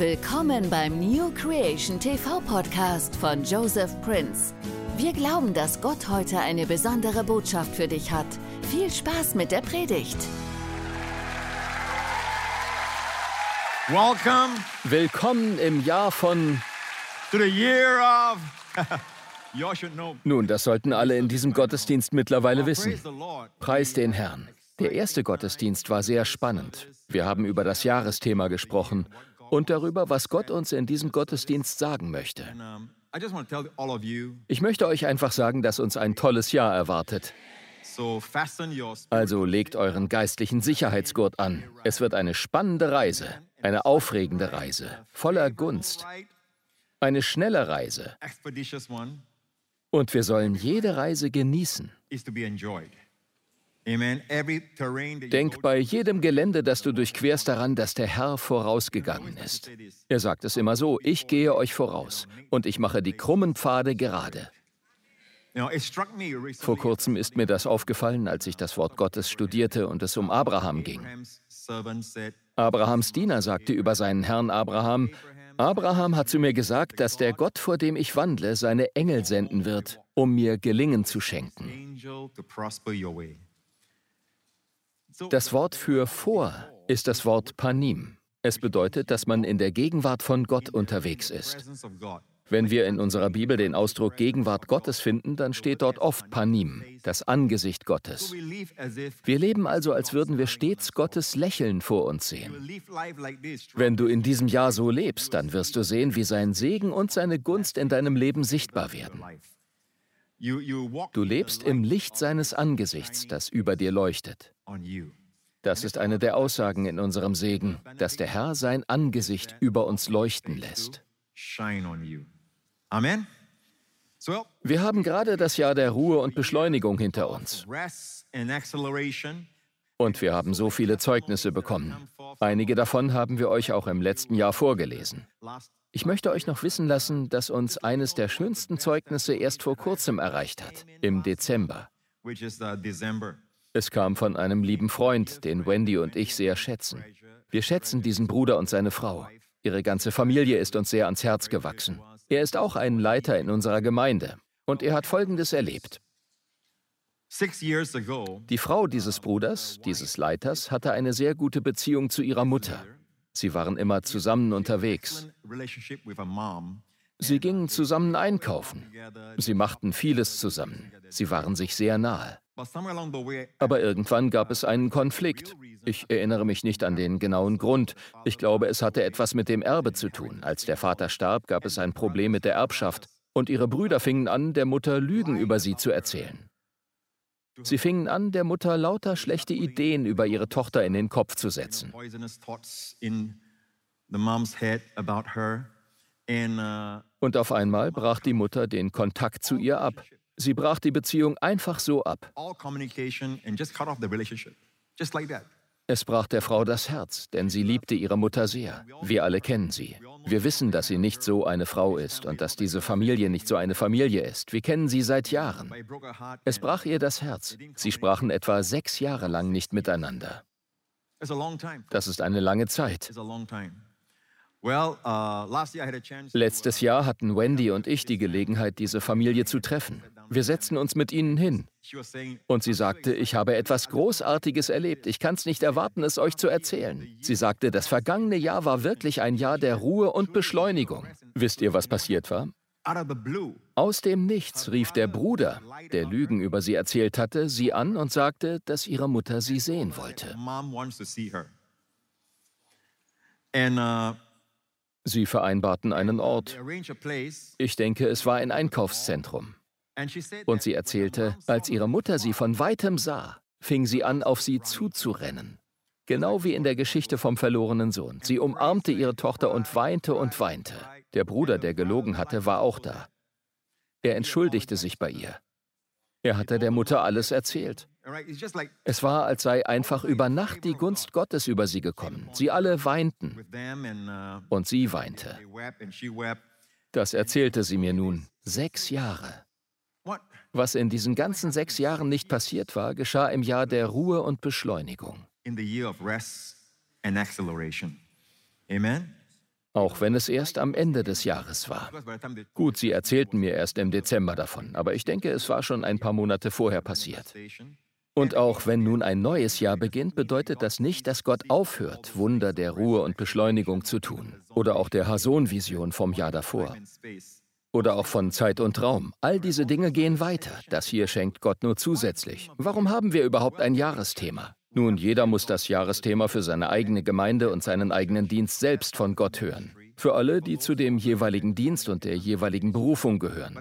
Willkommen beim New Creation TV Podcast von Joseph Prince. Wir glauben, dass Gott heute eine besondere Botschaft für dich hat. Viel Spaß mit der Predigt. Welcome Willkommen im Jahr von... to the year of. Nun, das sollten alle in diesem Gottesdienst mittlerweile wissen. Preis den Herrn. Der erste Gottesdienst war sehr spannend. Wir haben über das Jahresthema gesprochen und darüber, was Gott uns in diesem Gottesdienst sagen möchte. Ich möchte euch einfach sagen, dass uns ein tolles Jahr erwartet. Also legt euren geistlichen Sicherheitsgurt an. Es wird eine spannende Reise, eine aufregende Reise, voller Gunst, eine schnelle Reise. Und wir sollen jede Reise genießen. Denk bei jedem Gelände, das du durchquerst, daran, dass der Herr vorausgegangen ist. Er sagt es immer so, ich gehe euch voraus und ich mache die krummen Pfade gerade. Vor kurzem ist mir das aufgefallen, als ich das Wort Gottes studierte und es um Abraham ging. Abrahams Diener sagte über seinen Herrn Abraham, Abraham hat zu mir gesagt, dass der Gott, vor dem ich wandle, seine Engel senden wird, um mir Gelingen zu schenken. Das Wort für vor ist das Wort Panim. Es bedeutet, dass man in der Gegenwart von Gott unterwegs ist. Wenn wir in unserer Bibel den Ausdruck Gegenwart Gottes finden, dann steht dort oft Panim, das Angesicht Gottes. Wir leben also, als würden wir stets Gottes Lächeln vor uns sehen. Wenn du in diesem Jahr so lebst, dann wirst du sehen, wie sein Segen und seine Gunst in deinem Leben sichtbar werden. life. You, you walk Du lebst im Licht seines Angesichts, das über dir leuchtet. Das ist eine der Aussagen in unserem Segen, dass der Herr sein Angesicht über uns leuchten lässt. Amen. Wir haben gerade das Jahr der Ruhe und Beschleunigung hinter uns. Und wir haben so viele Zeugnisse bekommen. Einige davon haben wir euch auch im letzten Jahr vorgelesen. Ich möchte euch noch wissen lassen, dass uns eines der schönsten Zeugnisse erst vor kurzem erreicht hat, im Dezember. uh. Es kam von einem lieben Freund, den Wendy und ich sehr schätzen. Wir schätzen diesen Bruder und seine Frau. Ihre ganze Familie ist uns sehr ans Herz gewachsen. Er ist auch ein Leiter in unserer Gemeinde. Und er hat Folgendes erlebt. Die Frau dieses Bruders, dieses Leiters, hatte eine sehr gute Beziehung zu ihrer Mutter. Sie waren immer zusammen unterwegs. Sie gingen zusammen einkaufen. Sie machten vieles zusammen. Sie waren sich sehr nahe. Aber irgendwann gab es einen Konflikt. Ich erinnere mich nicht an den genauen Grund. Ich glaube, es hatte etwas mit dem Erbe zu tun. Als der Vater starb, gab es ein Problem mit der Erbschaft. Und ihre Brüder fingen an, der Mutter Lügen über sie zu erzählen. Sie fingen an, der Mutter lauter schlechte Ideen über ihre Tochter in den Kopf zu setzen. uh, Und auf einmal brach die Mutter den Kontakt zu ihr ab. Sie brach die Beziehung einfach so ab. Es brach der Frau das Herz, denn sie liebte ihre Mutter sehr. Wir alle kennen sie. Wir wissen, dass sie nicht so eine Frau ist und dass diese Familie nicht so eine Familie ist. Wir kennen sie seit Jahren. Es brach ihr das Herz. Sie sprachen etwa sechs Jahre lang nicht miteinander. Das ist eine lange Zeit. Uh. Letztes Jahr hatten Wendy und ich die Gelegenheit, diese Familie zu treffen. Wir setzten uns mit ihnen hin. Und sie sagte, ich habe etwas Großartiges erlebt. Ich kann es nicht erwarten, es euch zu erzählen. Sie sagte, das vergangene Jahr war wirklich ein Jahr der Ruhe und Beschleunigung. Wisst ihr, was passiert war? Aus dem Nichts rief der Bruder, der Lügen über sie erzählt hatte, sie an und sagte, dass ihre Mutter sie sehen wollte. uh, Sie vereinbarten einen Ort. Ich denke, es war ein Einkaufszentrum. Und sie erzählte, als ihre Mutter sie von weitem sah, fing sie an, auf sie zuzurennen. Genau wie in der Geschichte vom verlorenen Sohn. Sie umarmte ihre Tochter und weinte und weinte. Der Bruder, der gelogen hatte, war auch da. Er entschuldigte sich bei ihr. Er hatte der Mutter alles erzählt. Es war, als sei einfach über Nacht die Gunst Gottes über sie gekommen. Sie alle weinten uh, und sie weinte. Das erzählte sie mir nun. Sechs Jahre. Was in diesen ganzen sechs Jahren nicht passiert war, geschah im Jahr der Ruhe und Beschleunigung. Amen. auch wenn es erst am Ende des Jahres war. Gut, Sie erzählten mir erst im Dezember davon, aber ich denke, es war schon ein paar Monate vorher passiert. Und auch wenn nun ein neues Jahr beginnt, bedeutet das nicht, dass Gott aufhört, Wunder der Ruhe und Beschleunigung zu tun. Oder auch der Hason-Vision vom Jahr davor. Oder auch von Zeit und Raum. All diese Dinge gehen weiter. Das hier schenkt Gott nur zusätzlich. Warum haben wir überhaupt ein Jahresthema? Nun, jeder muss das Jahresthema für seine eigene Gemeinde und seinen eigenen Dienst selbst von Gott hören. Für alle, die zu dem jeweiligen Dienst und der jeweiligen Berufung gehören.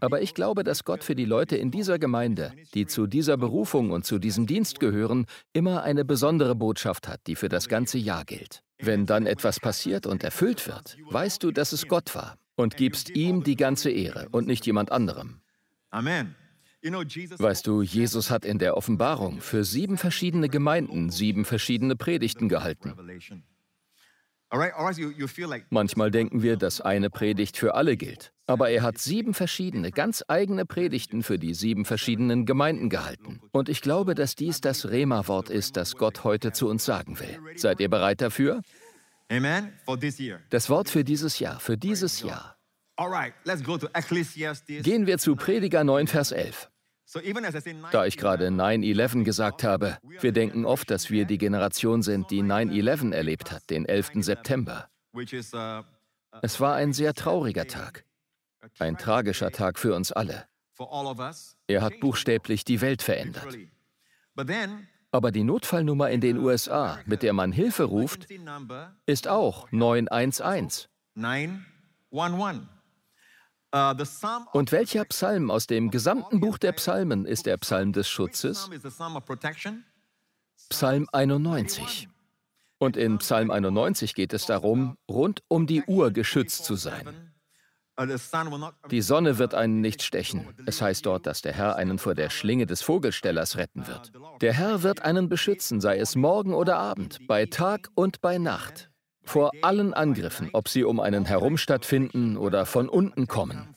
Aber ich glaube, dass Gott für die Leute in dieser Gemeinde, die zu dieser Berufung und zu diesem Dienst gehören, immer eine besondere Botschaft hat, die für das ganze Jahr gilt. Wenn dann etwas passiert und erfüllt wird, weißt du, dass es Gott war und gibst ihm die ganze Ehre und nicht jemand anderem. Amen. Weißt du, Jesus hat in der Offenbarung für sieben verschiedene Gemeinden sieben verschiedene Predigten gehalten. Manchmal denken wir, dass eine Predigt für alle gilt. Aber er hat sieben verschiedene, ganz eigene Predigten für die sieben verschiedenen Gemeinden gehalten. Und ich glaube, dass dies das Rema-Wort ist, das Gott heute zu uns sagen will. Seid ihr bereit dafür? Das Wort für dieses Jahr, für dieses Jahr. Gehen wir zu Prediger 9, Vers 11. Da ich gerade 9-11 gesagt habe, wir denken oft, dass wir die Generation sind, die 9-11 erlebt hat, den 11. September. Es war ein sehr trauriger Tag, ein tragischer Tag für uns alle. Er hat buchstäblich die Welt verändert. Aber die Notfallnummer in den USA, mit der man Hilfe ruft, ist auch 911. Uh, Und welcher Psalm aus dem gesamten Buch der Psalmen ist der Psalm des Schutzes? Psalm 91. Und in Psalm 91 geht es darum, rund um die Uhr geschützt zu sein. Die Sonne wird einen nicht stechen. Es heißt dort, dass der Herr einen vor der Schlinge des Vogelstellers retten wird. Der Herr wird einen beschützen, sei es morgen oder Abend, bei Tag und bei Nacht vor allen Angriffen, ob sie um einen herum stattfinden oder von unten kommen.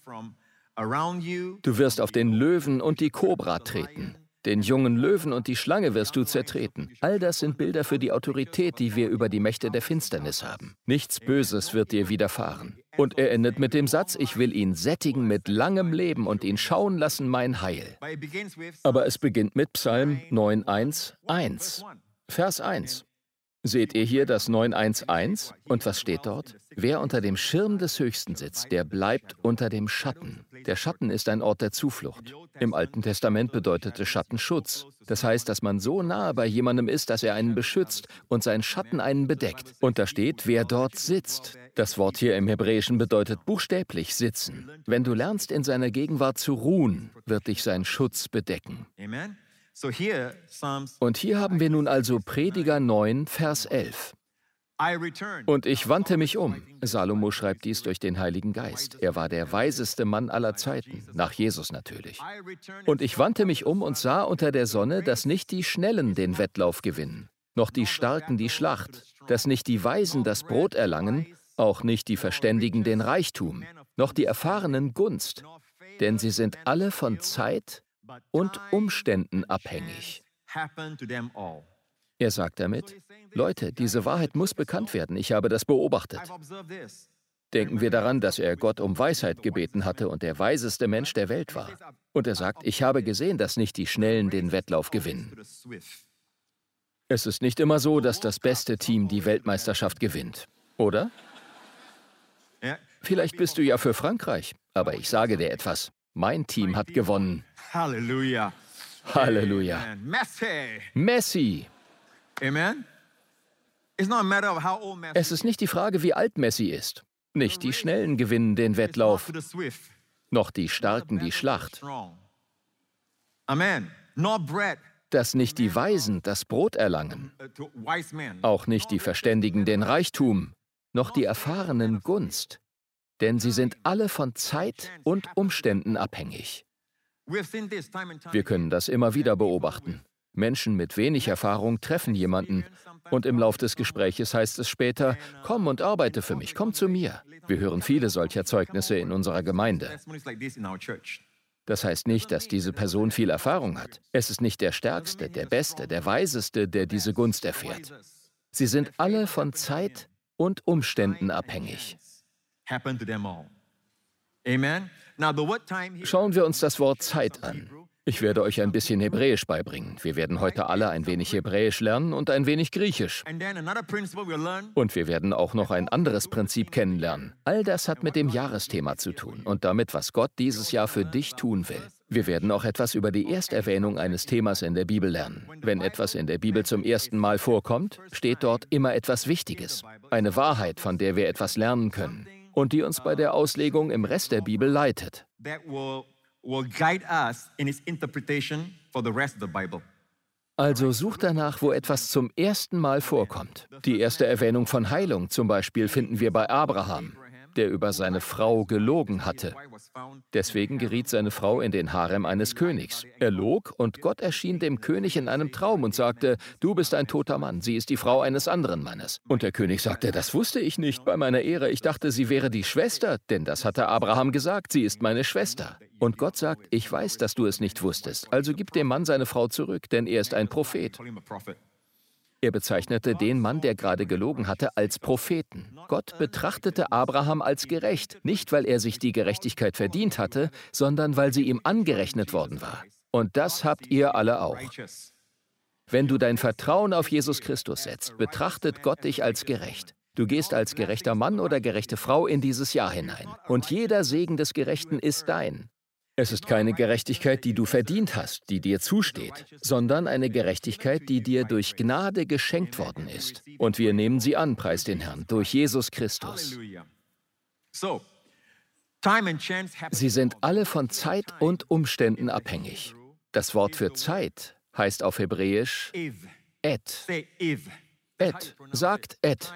Du wirst auf den Löwen und die Kobra treten. Den jungen Löwen und die Schlange wirst du zertreten. All das sind Bilder für die Autorität, die wir über die Mächte der Finsternis haben. Nichts Böses wird dir widerfahren. Und er endet mit dem Satz, ich will ihn sättigen mit langem Leben und ihn schauen lassen mein Heil. Aber es beginnt mit Psalm 9.1.1. Vers 1. Seht ihr hier das 911? Und was steht dort? Wer unter dem Schirm des Höchsten sitzt, der bleibt unter dem Schatten. Der Schatten ist ein Ort der Zuflucht. Im Alten Testament bedeutete Schatten Schutz. Das heißt, dass man so nahe bei jemandem ist, dass er einen beschützt und sein Schatten einen bedeckt. Und da steht, wer dort sitzt. Das Wort hier im Hebräischen bedeutet buchstäblich sitzen. Wenn du lernst, in seiner Gegenwart zu ruhen, wird dich sein Schutz bedecken. Amen. Und hier haben wir nun also Prediger 9, Vers 11. Und ich wandte mich um. Salomo schreibt dies durch den Heiligen Geist. Er war der weiseste Mann aller Zeiten, nach Jesus natürlich. Und ich wandte mich um und sah unter der Sonne, dass nicht die Schnellen den Wettlauf gewinnen, noch die Starken die Schlacht, dass nicht die Weisen das Brot erlangen, auch nicht die Verständigen den Reichtum, noch die Erfahrenen Gunst, denn sie sind alle von Zeit und Umständen abhängig. Er sagt damit, Leute, diese Wahrheit muss bekannt werden, ich habe das beobachtet. Denken wir daran, dass er Gott um Weisheit gebeten hatte und der weiseste Mensch der Welt war. Und er sagt, ich habe gesehen, dass nicht die Schnellen den Wettlauf gewinnen. Es ist nicht immer so, dass das beste Team die Weltmeisterschaft gewinnt, oder? Vielleicht bist du ja für Frankreich, aber ich sage dir etwas. Mein Team hat gewonnen. Halleluja. Halleluja. Messi. Messi. Amen. Es ist nicht die Frage, wie alt Messi ist. Nicht die Schnellen gewinnen den Wettlauf, noch die Starken die Schlacht. Amen. Dass nicht die Weisen das Brot erlangen, uh, auch nicht die Verständigen den Reichtum, noch die Erfahrenen Gunst denn sie sind alle von Zeit und Umständen abhängig. Wir können das immer wieder beobachten. Menschen mit wenig Erfahrung treffen jemanden und im Lauf des Gespräches heißt es später, komm und arbeite für mich, komm zu mir. Wir hören viele solcher Zeugnisse in unserer Gemeinde. Das heißt nicht, dass diese Person viel Erfahrung hat. Es ist nicht der Stärkste, der Beste, der Weiseste, der diese Gunst erfährt. Sie sind alle von Zeit und Umständen abhängig. Happened to them all. Amen. Schauen wir uns das Wort Zeit an. Ich werde euch ein bisschen Hebräisch beibringen. Wir werden heute alle ein wenig Hebräisch lernen und ein wenig Griechisch. Und wir werden auch noch ein anderes Prinzip kennenlernen. All das hat mit dem Jahresthema zu tun und damit, was Gott dieses Jahr für dich tun will. Wir werden auch etwas über die Ersterwähnung eines Themas in der Bibel lernen. Wenn etwas in der Bibel zum ersten Mal vorkommt, steht dort immer etwas Wichtiges. Eine Wahrheit, von der wir etwas lernen können und die uns bei der Auslegung im Rest der Bibel leitet. Also such danach, wo etwas zum ersten Mal vorkommt. Die erste Erwähnung von Heilung zum Beispiel finden wir bei Abraham, der über seine Frau gelogen hatte. Deswegen geriet seine Frau in den Harem eines Königs. Er log und Gott erschien dem König in einem Traum und sagte, du bist ein toter Mann, sie ist die Frau eines anderen Mannes. Und der König sagte, das wusste ich nicht bei meiner Ehre, ich dachte, sie wäre die Schwester, denn das hatte Abraham gesagt, sie ist meine Schwester. Und Gott sagt, ich weiß, dass du es nicht wusstest, also gib dem Mann seine Frau zurück, denn er ist ein Prophet. Er bezeichnete den Mann, der gerade gelogen hatte, als Propheten. Gott betrachtete Abraham als gerecht, nicht weil er sich die Gerechtigkeit verdient hatte, sondern weil sie ihm angerechnet worden war. Und das habt ihr alle auch. Wenn du dein Vertrauen auf Jesus Christus setzt, betrachtet Gott dich als gerecht. Du gehst als gerechter Mann oder gerechte Frau in dieses Jahr hinein. Und jeder Segen des Gerechten ist dein. Es ist keine Gerechtigkeit, die du verdient hast, die dir zusteht, sondern eine Gerechtigkeit, die dir durch Gnade geschenkt worden ist. Und wir nehmen sie an, preis den Herrn, durch Jesus Christus. Sie sind alle von Zeit und Umständen abhängig. Das Wort für Zeit heißt auf Hebräisch et. Et. Sagt et.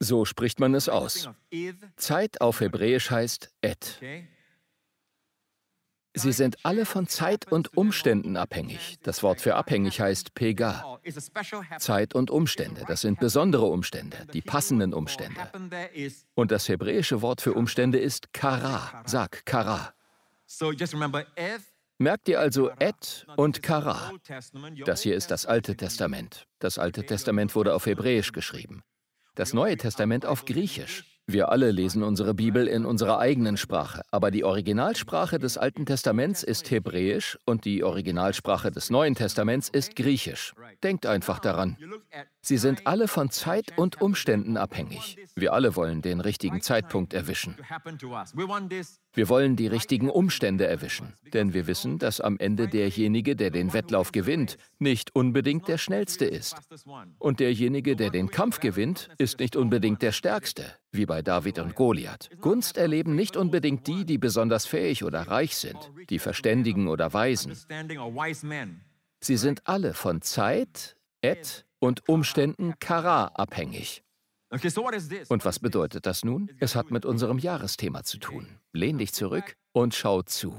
So spricht man es aus. Zeit auf Hebräisch heißt et. Sie sind alle von Zeit und Umständen abhängig. Das Wort für abhängig heißt pega. Zeit und Umstände, das sind besondere Umstände, die passenden Umstände. Und das hebräische Wort für Umstände ist kara. Sag kara. Merkt ihr also et und kara. Das hier ist das Alte Testament. Das Alte Testament wurde auf Hebräisch geschrieben. Das Neue Testament auf Griechisch. Wir alle lesen unsere Bibel in unserer eigenen Sprache, aber die Originalsprache des Alten Testaments ist Hebräisch und die Originalsprache des Neuen Testaments ist Griechisch. Denkt einfach daran. Sie sind alle von Zeit und Umständen abhängig. Wir alle wollen den richtigen Zeitpunkt erwischen. Wir wollen die richtigen Umstände erwischen, denn wir wissen, dass am Ende derjenige, der den Wettlauf gewinnt, nicht unbedingt der Schnellste ist. Und derjenige, der den Kampf gewinnt, ist nicht unbedingt der Stärkste, wie bei David und Goliath. Gunst erleben nicht unbedingt die, die besonders fähig oder reich sind, die Verständigen oder Weisen. Sie sind alle von Zeit, Et und Umständen Kara abhängig. Und was bedeutet das nun? Es hat mit unserem Jahresthema zu tun. Lehn dich zurück und schau zu.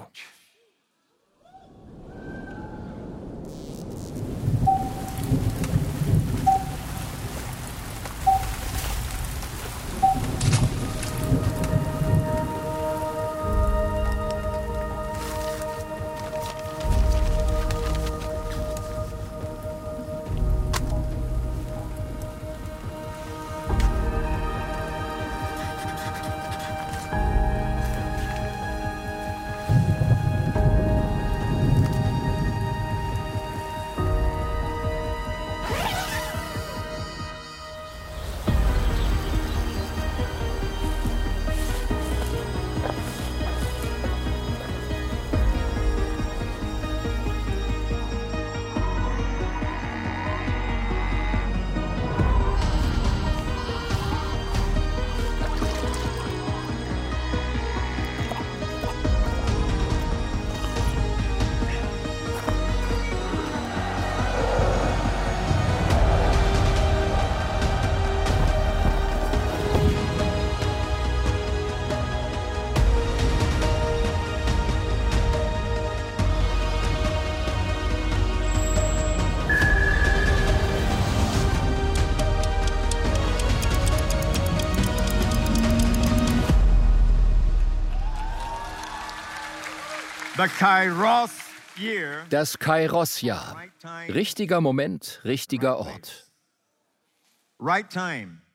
Das Kairos-Jahr. Richtiger Moment, richtiger Ort.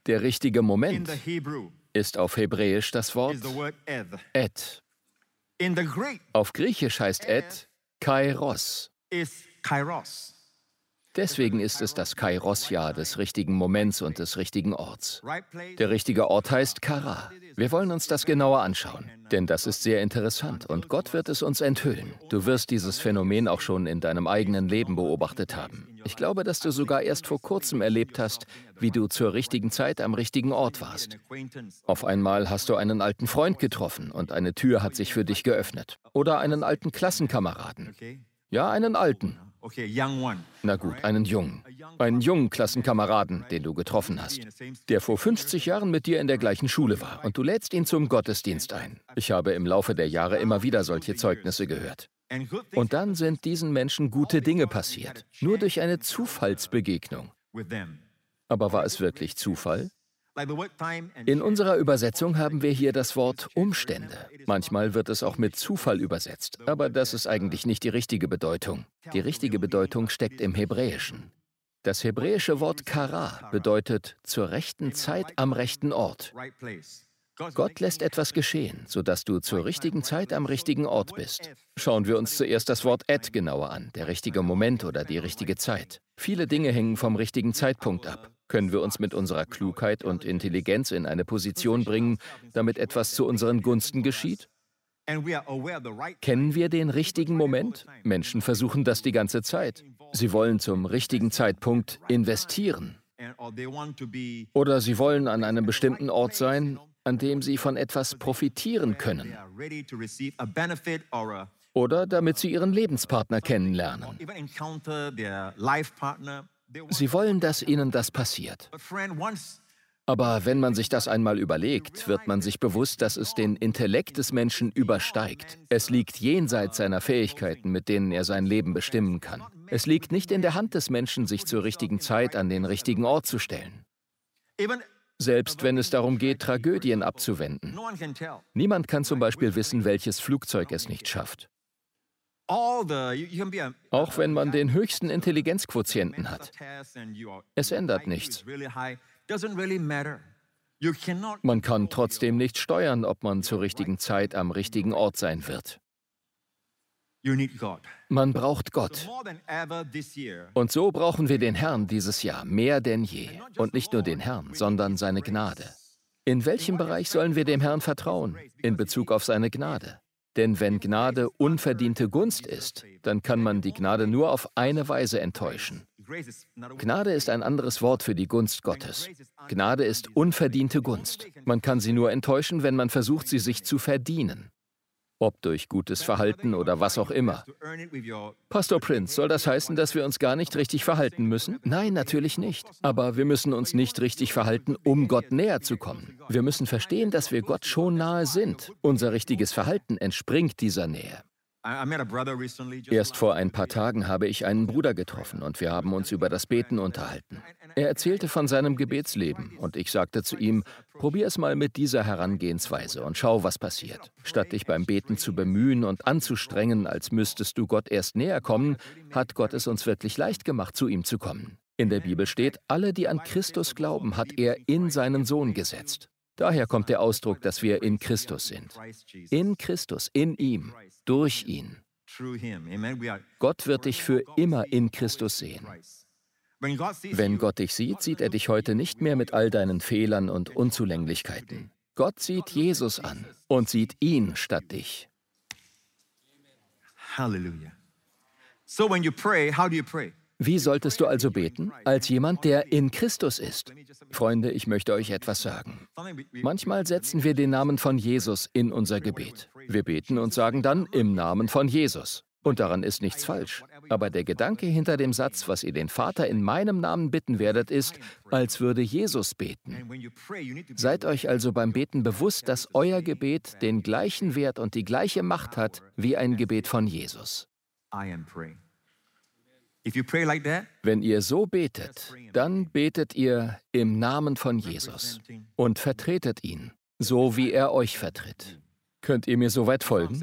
Der richtige Moment ist auf Hebräisch das Wort et. Greek Auf Griechisch heißt et kairos. Deswegen ist es das Kairos-Jahr des richtigen Moments und des richtigen Orts. Der richtige Ort heißt Kara. Wir wollen uns das genauer anschauen, denn das ist sehr interessant und Gott wird es uns enthüllen. Du wirst dieses Phänomen auch schon in deinem eigenen Leben beobachtet haben. Ich glaube, dass du sogar erst vor kurzem erlebt hast, wie du zur richtigen Zeit am richtigen Ort warst. Auf einmal hast du einen alten Freund getroffen und eine Tür hat sich für dich geöffnet. Oder einen alten Klassenkameraden. Ja, einen alten. Na gut, einen jungen. Einen jungen Klassenkameraden, den du getroffen hast. Der vor 50 Jahren mit dir in der gleichen Schule war und du lädst ihn zum Gottesdienst ein. Ich habe im Laufe der Jahre immer wieder solche Zeugnisse gehört. Und dann sind diesen Menschen gute Dinge passiert. Nur durch eine Zufallsbegegnung. Aber war es wirklich Zufall? In unserer Übersetzung haben wir hier das Wort Umstände. Manchmal wird es auch mit Zufall übersetzt, aber das ist eigentlich nicht die richtige Bedeutung. Die richtige Bedeutung steckt im Hebräischen. Das hebräische Wort Kara bedeutet zur rechten Zeit am rechten Ort. Gott lässt etwas geschehen, sodass du zur richtigen Zeit am richtigen Ort bist. Schauen wir uns zuerst das Wort et genauer an, der richtige Moment oder die richtige Zeit. Viele Dinge hängen vom richtigen Zeitpunkt ab. Können wir uns mit unserer Klugheit und Intelligenz in eine Position bringen, damit etwas zu unseren Gunsten geschieht? Kennen wir den richtigen Moment? Menschen versuchen das die ganze Zeit. Sie wollen zum richtigen Zeitpunkt investieren. Oder sie wollen an einem bestimmten Ort sein, an dem sie von etwas profitieren können. Oder damit sie ihren Lebenspartner kennenlernen. Sie wollen, dass ihnen das passiert. Aber wenn man sich das einmal überlegt, wird man sich bewusst, dass es den Intellekt des Menschen übersteigt. Es liegt jenseits seiner Fähigkeiten, mit denen er sein Leben bestimmen kann. Es liegt nicht in der Hand des Menschen, sich zur richtigen Zeit an den richtigen Ort zu stellen. Selbst wenn es darum geht, Tragödien abzuwenden. Niemand kann zum Beispiel wissen, welches Flugzeug es nicht schafft. Auch wenn man den höchsten Intelligenzquotienten hat. Es ändert nichts. Man kann trotzdem nicht steuern, ob man zur richtigen Zeit am richtigen Ort sein wird. Man braucht Gott. Und so brauchen wir den Herrn dieses Jahr mehr denn je. Und nicht nur den Herrn, sondern seine Gnade. In welchem Bereich sollen wir dem Herrn vertrauen? In Bezug auf seine Gnade. Denn wenn Gnade unverdiente Gunst ist, dann kann man die Gnade nur auf eine Weise enttäuschen. Gnade ist ein anderes Wort für die Gunst Gottes. Gnade ist unverdiente Gunst. Man kann sie nur enttäuschen, wenn man versucht, sie sich zu verdienen. Ob durch gutes Verhalten oder was auch immer. Pastor Prince, soll das heißen, dass wir uns gar nicht richtig verhalten müssen? Nein, natürlich nicht. Aber wir müssen uns nicht richtig verhalten, um Gott näher zu kommen. Wir müssen verstehen, dass wir Gott schon nahe sind. Unser richtiges Verhalten entspringt dieser Nähe. Erst vor ein paar Tagen habe ich einen Bruder getroffen und wir haben uns über das Beten unterhalten. Er erzählte von seinem Gebetsleben und ich sagte zu ihm, probier es mal mit dieser Herangehensweise und schau, was passiert. Statt dich beim Beten zu bemühen und anzustrengen, als müsstest du Gott erst näher kommen, hat Gott es uns wirklich leicht gemacht, zu ihm zu kommen. In der Bibel steht, alle, die an Christus glauben, hat er in seinen Sohn gesetzt. Daher kommt der Ausdruck, dass wir in Christus sind. In Christus, in ihm, durch ihn. Gott wird dich für immer in Christus sehen. Wenn Gott dich sieht, sieht er dich heute nicht mehr mit all deinen Fehlern und Unzulänglichkeiten. Gott sieht Jesus an und sieht ihn statt dich. hallelujah. So when you pray, how do you pray? Wie solltest du also beten? Als jemand, der in Christus ist. Freunde, ich möchte euch etwas sagen. Manchmal setzen wir den Namen von Jesus in unser Gebet. Wir beten und sagen dann im Namen von Jesus. Und daran ist nichts falsch. Aber der Gedanke hinter dem Satz, was ihr den Vater in meinem Namen bitten werdet, ist, als würde Jesus beten. Seid euch also beim Beten bewusst, dass euer Gebet den gleichen Wert und die gleiche Macht hat wie ein Gebet von Jesus. I am praying. If you pray like that, Wenn ihr so betet, dann betet ihr im Namen von Jesus und vertretet ihn, so wie er euch vertritt. Könnt ihr mir soweit folgen?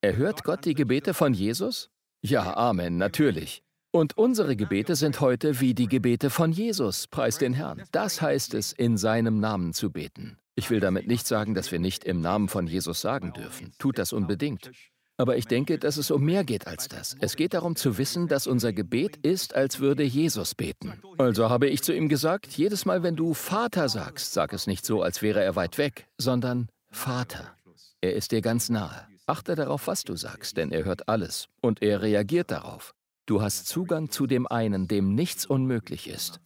Erhört Gott die Gebete von Jesus? Ja, Amen, natürlich. Und unsere Gebete sind heute wie die Gebete von Jesus, preis den Herrn. Das heißt es, in seinem Namen zu beten. Ich will damit nicht sagen, dass wir nicht im Namen von Jesus sagen dürfen. Tut das unbedingt. Aber ich denke, dass es um mehr geht als das. Es geht darum zu wissen, dass unser Gebet ist, als würde Jesus beten. Also habe ich zu ihm gesagt, jedes Mal, wenn du Vater sagst, sag es nicht so, als wäre er weit weg, sondern Vater. Er ist dir ganz nahe. Achte darauf, was du sagst, denn er hört alles und er reagiert darauf. Du hast Zugang zu dem einen, dem nichts unmöglich ist.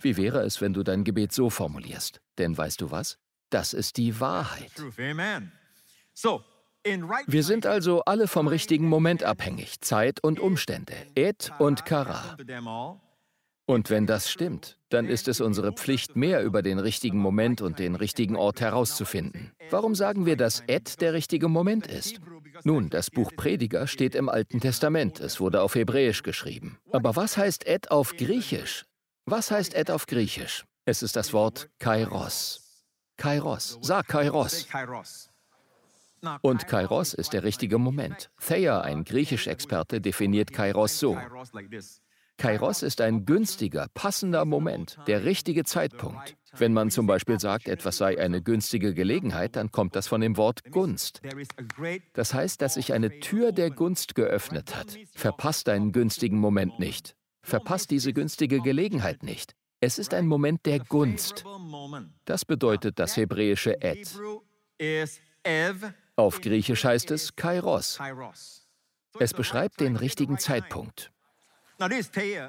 Wie wäre es, wenn du dein Gebet so formulierst? Denn weißt du was? Das ist die Wahrheit. Wir sind also alle vom richtigen Moment abhängig, Zeit und Umstände, Et und Kara. Und wenn das stimmt, dann ist es unsere Pflicht, mehr über den richtigen Moment und den richtigen Ort herauszufinden. Warum sagen wir, dass Et der richtige Moment ist? Nun, das Buch Prediger steht im Alten Testament. Es wurde auf Hebräisch geschrieben. Aber was heißt Et auf Griechisch? Was heißt Et auf Griechisch? Es ist das Wort Kairos. Kairos. Sag Kairos. Und Kairos ist der richtige Moment. Thayer, ein Griechisch-Experte, definiert Kairos so. Kairos ist ein günstiger, passender Moment, der richtige Zeitpunkt. Wenn man zum Beispiel sagt, etwas sei eine günstige Gelegenheit, dann kommt das von dem Wort Gunst. Das heißt, dass sich eine Tür der Gunst geöffnet hat. Verpasst einen günstigen Moment nicht. Verpasst diese günstige Gelegenheit nicht. Es ist ein Moment der Gunst. Das bedeutet das hebräische Et. Auf Griechisch heißt es Kairos. Es beschreibt den richtigen Zeitpunkt.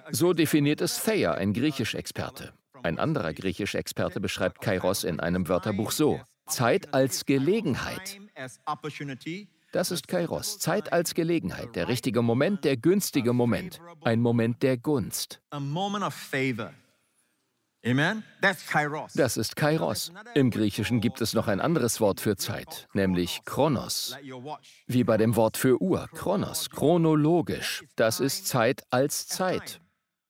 So definiert es Thayer, ein Griechisch-Experte. Ein anderer Griechisch-Experte beschreibt Kairos in einem Wörterbuch so: Zeit als Gelegenheit. Das ist Kairos, Zeit als Gelegenheit, der richtige Moment, der günstige Moment, ein Moment der Gunst. Das ist Kairos. Im Griechischen gibt es noch ein anderes Wort für Zeit, nämlich Chronos. Wie bei dem Wort für Uhr, Chronos, chronologisch. Das ist Zeit als Zeit.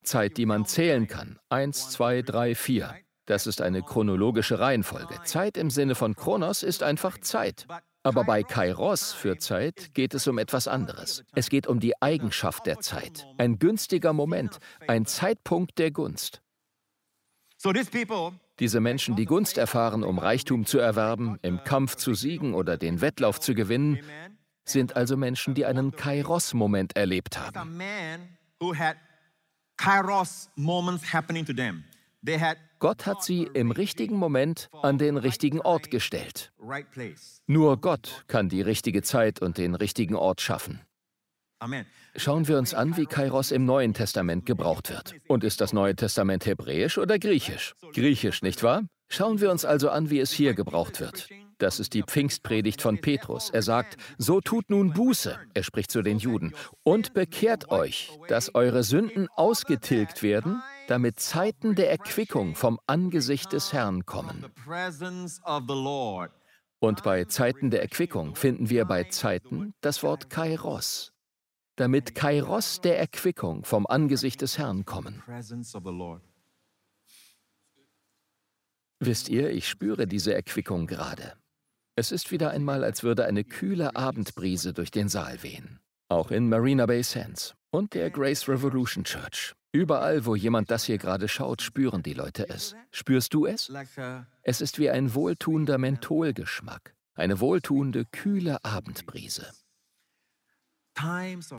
Zeit, die man zählen kann. Eins, zwei, drei, vier. Das ist eine chronologische Reihenfolge. Zeit im Sinne von Chronos ist einfach Zeit. Aber bei Kairos für Zeit geht es um etwas anderes. Es geht um die Eigenschaft der Zeit. Ein günstiger Moment, ein Zeitpunkt der Gunst. Diese Menschen, die Gunst erfahren, um Reichtum zu erwerben, im Kampf zu siegen oder den Wettlauf zu gewinnen, sind also Menschen, die einen Kairos-Moment erlebt haben. Gott hat sie im richtigen Moment an den richtigen Ort gestellt. Nur Gott kann die richtige Zeit und den richtigen Ort schaffen. Schauen wir uns an, wie Kairos im Neuen Testament gebraucht wird. Und ist das Neue Testament hebräisch oder griechisch? Griechisch, nicht wahr? Schauen wir uns also an, wie es hier gebraucht wird. Das ist die Pfingstpredigt von Petrus. Er sagt, so tut nun Buße, er spricht zu den Juden, und bekehrt euch, dass eure Sünden ausgetilgt werden, damit Zeiten der Erquickung vom Angesicht des Herrn kommen. Und bei Zeiten der Erquickung finden wir bei Zeiten das Wort Kairos damit Kairos der Erquickung vom Angesicht des Herrn kommen. Wisst ihr, ich spüre diese Erquickung gerade. Es ist wieder einmal, als würde eine kühle Abendbrise durch den Saal wehen. Auch in Marina Bay Sands und der Grace Revolution Church. Überall, wo jemand das hier gerade schaut, spüren die Leute es. Spürst du es? Es ist wie ein wohltuender Mentholgeschmack, eine wohltuende, kühle Abendbrise.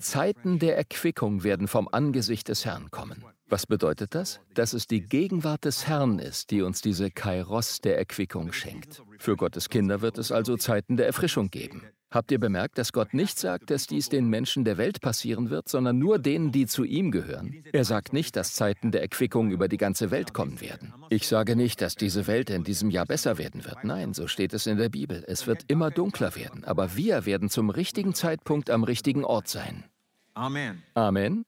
Zeiten der Erquickung werden vom Angesicht des Herrn kommen. Was bedeutet das? Dass es die Gegenwart des Herrn ist, die uns diese Kairos der Erquickung schenkt. Für Gottes Kinder wird es also Zeiten der Erfrischung geben. Habt ihr bemerkt, dass Gott nicht sagt, dass dies den Menschen der Welt passieren wird, sondern nur denen, die zu ihm gehören? Er sagt nicht, dass Zeiten der Erquickung über die ganze Welt kommen werden. Ich sage nicht, dass diese Welt in diesem Jahr besser werden wird. Nein, so steht es in der Bibel. Es wird immer dunkler werden, aber wir werden zum richtigen Zeitpunkt am richtigen Ort sein. Amen. Amen.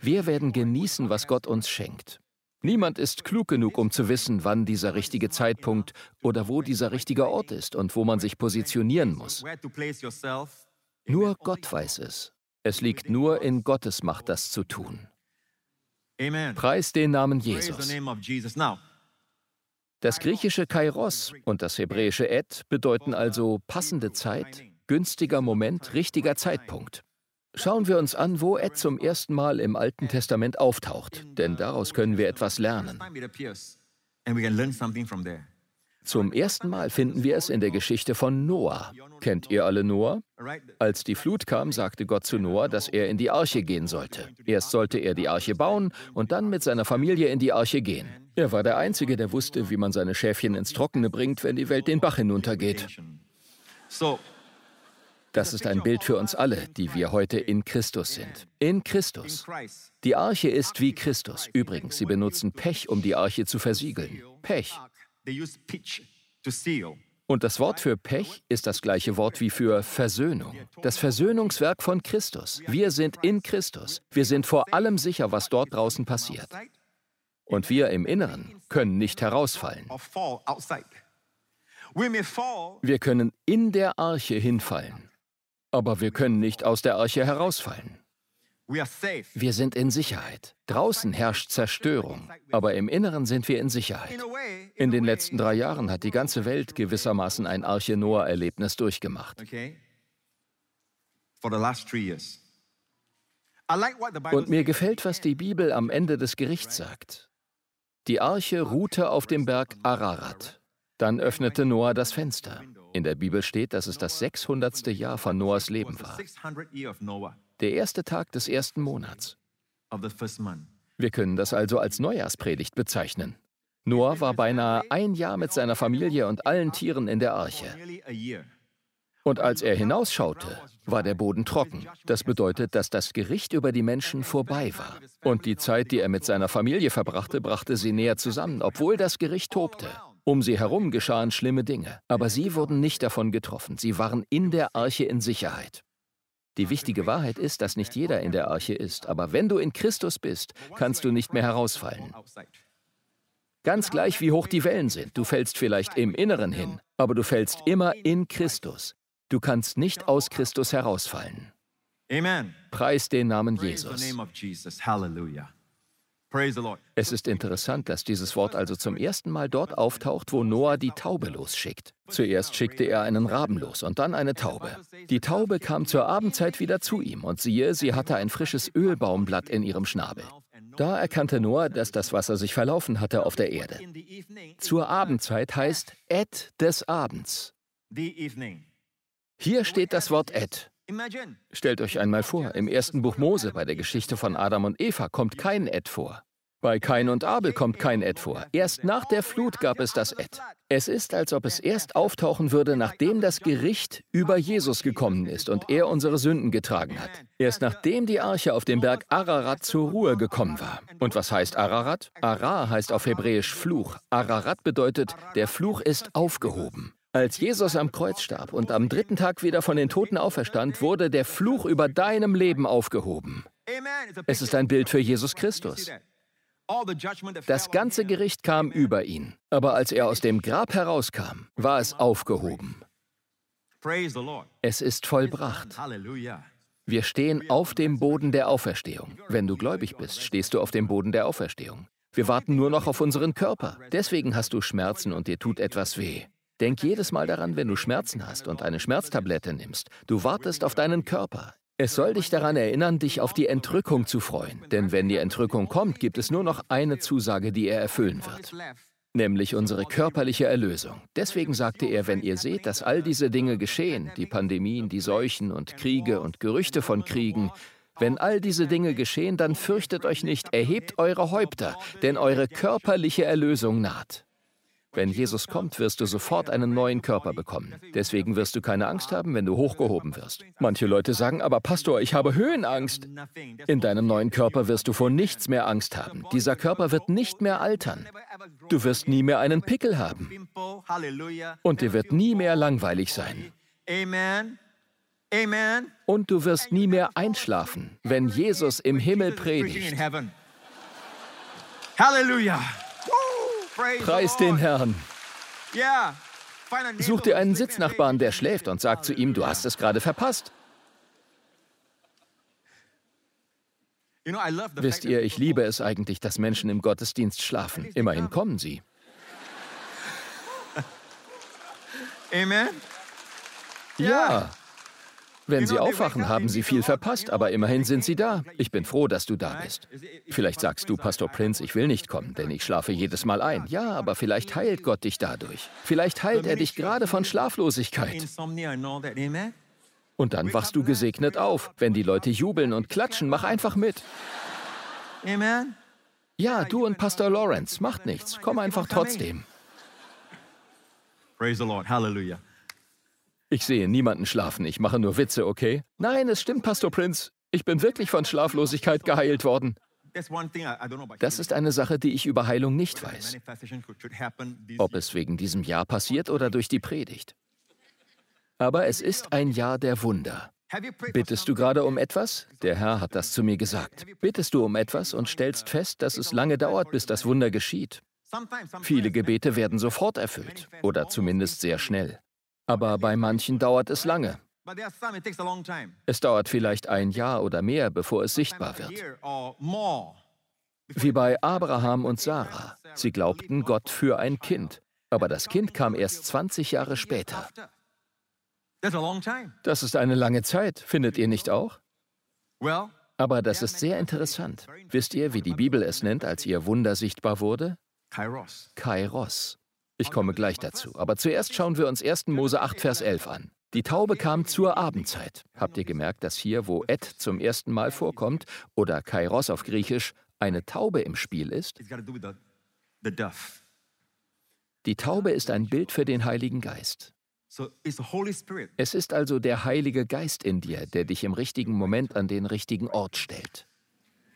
Wir werden genießen, was Gott uns schenkt. Niemand ist klug genug, um zu wissen, wann dieser richtige Zeitpunkt oder wo dieser richtige Ort ist und wo man sich positionieren muss. Nur Gott weiß es. Es liegt nur in Gottes Macht, das zu tun. Preis den Namen Jesus. Das griechische Kairos und das hebräische Et bedeuten also passende Zeit, günstiger Moment, richtiger Zeitpunkt. Schauen wir uns an, wo Ed zum ersten Mal im Alten Testament auftaucht, denn daraus können wir etwas lernen. Zum ersten Mal finden wir es in der Geschichte von Noah. Kennt ihr alle Noah? Als die Flut kam, sagte Gott zu Noah, dass er in die Arche gehen sollte. Erst sollte er die Arche bauen und dann mit seiner Familie in die Arche gehen. Er war der Einzige, der wusste, wie man seine Schäfchen ins Trockene bringt, wenn die Welt den Bach hinuntergeht. Das ist ein Bild für uns alle, die wir heute in Christus sind. In Christus. Die Arche ist wie Christus. Übrigens, sie benutzen Pech, um die Arche zu versiegeln. Pech. Und das Wort für Pech ist das gleiche Wort wie für Versöhnung. Das Versöhnungswerk von Christus. Wir sind in Christus. Wir sind vor allem sicher, was dort draußen passiert. Und wir im Inneren können nicht herausfallen. Wir können in der Arche hinfallen. Aber wir können nicht aus der Arche herausfallen. Wir sind in Sicherheit. Draußen herrscht Zerstörung, aber im Inneren sind wir in Sicherheit. In den letzten drei Jahren hat die ganze Welt gewissermaßen ein Arche Noah-Erlebnis durchgemacht. Und mir gefällt, was die Bibel am Ende des Gerichts sagt. Die Arche ruhte auf dem Berg Ararat. Dann öffnete Noah das Fenster. In der Bibel steht, dass es das 600. Jahr von Noahs Leben war. Der erste Tag des ersten Monats. Wir können das also als Neujahrspredigt bezeichnen. Noah war beinahe ein Jahr mit seiner Familie und allen Tieren in der Arche. Und als er hinausschaute, war der Boden trocken. Das bedeutet, dass das Gericht über die Menschen vorbei war. Und die Zeit, die er mit seiner Familie verbrachte, brachte sie näher zusammen, obwohl das Gericht tobte. Um sie herum geschahen schlimme Dinge, aber sie wurden nicht davon getroffen. Sie waren in der Arche in Sicherheit. Die wichtige Wahrheit ist, dass nicht jeder in der Arche ist, aber wenn du in Christus bist, kannst du nicht mehr herausfallen. Ganz gleich, wie hoch die Wellen sind, du fällst vielleicht im Inneren hin, aber du fällst immer in Christus. Du kannst nicht aus Christus herausfallen. Amen. Preis den Namen Jesus. name Es ist interessant, dass dieses Wort also zum ersten Mal dort auftaucht, wo Noah die Taube losschickt. Zuerst schickte er einen Raben los und dann eine Taube. Die Taube kam zur Abendzeit wieder zu ihm und siehe, sie hatte ein frisches Ölbaumblatt in ihrem Schnabel. Da erkannte Noah, dass das Wasser sich verlaufen hatte auf der Erde. Zur Abendzeit heißt Ed des Abends. Hier steht das Wort Ed. Stellt euch einmal vor, im ersten Buch Mose bei der Geschichte von Adam und Eva kommt kein Ed vor. Bei Kain und Abel kommt kein Ed vor. Erst nach der Flut gab es das Ed. Es ist, als ob es erst auftauchen würde, nachdem das Gericht über Jesus gekommen ist und er unsere Sünden getragen hat. Erst nachdem die Arche auf dem Berg Ararat zur Ruhe gekommen war. Und was heißt Ararat? Ara heißt auf Hebräisch Fluch. Ararat bedeutet, der Fluch ist aufgehoben. Als Jesus am Kreuz starb und am dritten Tag wieder von den Toten auferstand, wurde der Fluch über deinem Leben aufgehoben. Es ist ein Bild für Jesus Christus. Das ganze. Gericht kam über ihn. Aber als er aus dem Grab herauskam, war es aufgehoben. Es ist vollbracht. Wir stehen auf dem Boden der Auferstehung. Wenn du gläubig bist, stehst du auf dem Boden der Auferstehung. Wir warten nur noch auf unseren Körper. Deswegen hast du Schmerzen und dir tut etwas weh. Denk jedes Mal daran, wenn du Schmerzen hast und eine Schmerztablette nimmst. Du wartest auf deinen Körper. Es soll dich daran erinnern, dich auf die Entrückung zu freuen. Denn wenn die Entrückung kommt, gibt es nur noch eine Zusage, die er erfüllen wird. nämlich unsere körperliche Erlösung. Deswegen sagte er, wenn ihr seht, dass all diese Dinge geschehen, die Pandemien, die Seuchen und Kriege und Gerüchte von Kriegen, wenn all diese Dinge geschehen, dann fürchtet euch nicht, erhebt eure Häupter, denn eure körperliche Erlösung naht. Wenn Jesus kommt, wirst du sofort einen neuen Körper bekommen. Deswegen wirst du keine Angst haben, wenn du hochgehoben wirst. Manche Leute sagen, aber Pastor, ich habe Höhenangst. In deinem neuen Körper wirst du vor nichts mehr Angst haben. Dieser Körper wird nicht mehr altern. Du wirst nie mehr einen Pickel haben. Und dir wird nie mehr langweilig sein. Amen. Amen. Und du wirst nie mehr einschlafen, wenn Jesus im Himmel predigt. heaven. Hallelujah. Woo! Praise the Preis den. Herrn. Such dir einen Sitznachbarn, der schläft und sag zu ihm, du hast es gerade verpasst. Wisst ihr, ich liebe es eigentlich, dass Menschen im Gottesdienst schlafen. Immerhin kommen sie. Amen. Ja, Wenn Sie aufwachen, haben Sie viel verpasst, aber immerhin sind Sie da. Ich bin froh, dass du da bist. Vielleicht sagst du, Pastor Prince, ich will nicht kommen, denn ich schlafe jedes Mal ein. Ja, aber vielleicht heilt Gott dich dadurch. Vielleicht heilt er dich gerade von Schlaflosigkeit. Und dann wachst du gesegnet auf. Wenn die Leute jubeln und klatschen, mach einfach mit. Ja, du und Pastor Lawrence, macht nichts. Komm einfach trotzdem. Praise the Lord. Hallelujah. Ich sehe niemanden schlafen, ich mache nur Witze, okay? Nein, es stimmt, Pastor Prince. Ich bin wirklich von Schlaflosigkeit geheilt worden. Das ist eine Sache, die ich über Heilung nicht weiß. Ob es wegen diesem Jahr passiert oder durch die Predigt. Aber es ist ein Jahr der Wunder. Bittest du gerade um etwas? Der Herr hat das zu mir gesagt. Bittest du um etwas und stellst fest, dass es lange dauert, bis das Wunder geschieht. Viele Gebete werden sofort erfüllt oder zumindest sehr schnell. Aber bei manchen dauert es lange. Es dauert vielleicht ein Jahr oder mehr, bevor es sichtbar wird. Wie bei Abraham und Sarah. Sie glaubten Gott für ein Kind, aber das Kind kam erst 20 Jahre später. Das ist eine lange Zeit, findet ihr nicht auch? Aber das ist sehr interessant. Wisst ihr, wie die Bibel es nennt, als ihr Wunder sichtbar wurde? Kairos. Ich komme gleich dazu. Aber zuerst schauen wir uns 1. Mose 8, Vers 11 an. Die Taube kam zur Abendzeit. Habt ihr gemerkt, dass hier, wo Et zum ersten Mal vorkommt, oder Kairos auf Griechisch, eine Taube im Spiel ist? Die Taube ist ein Bild für den Heiligen Geist. Es ist also der Heilige Geist in dir, der dich im richtigen Moment an den richtigen Ort stellt.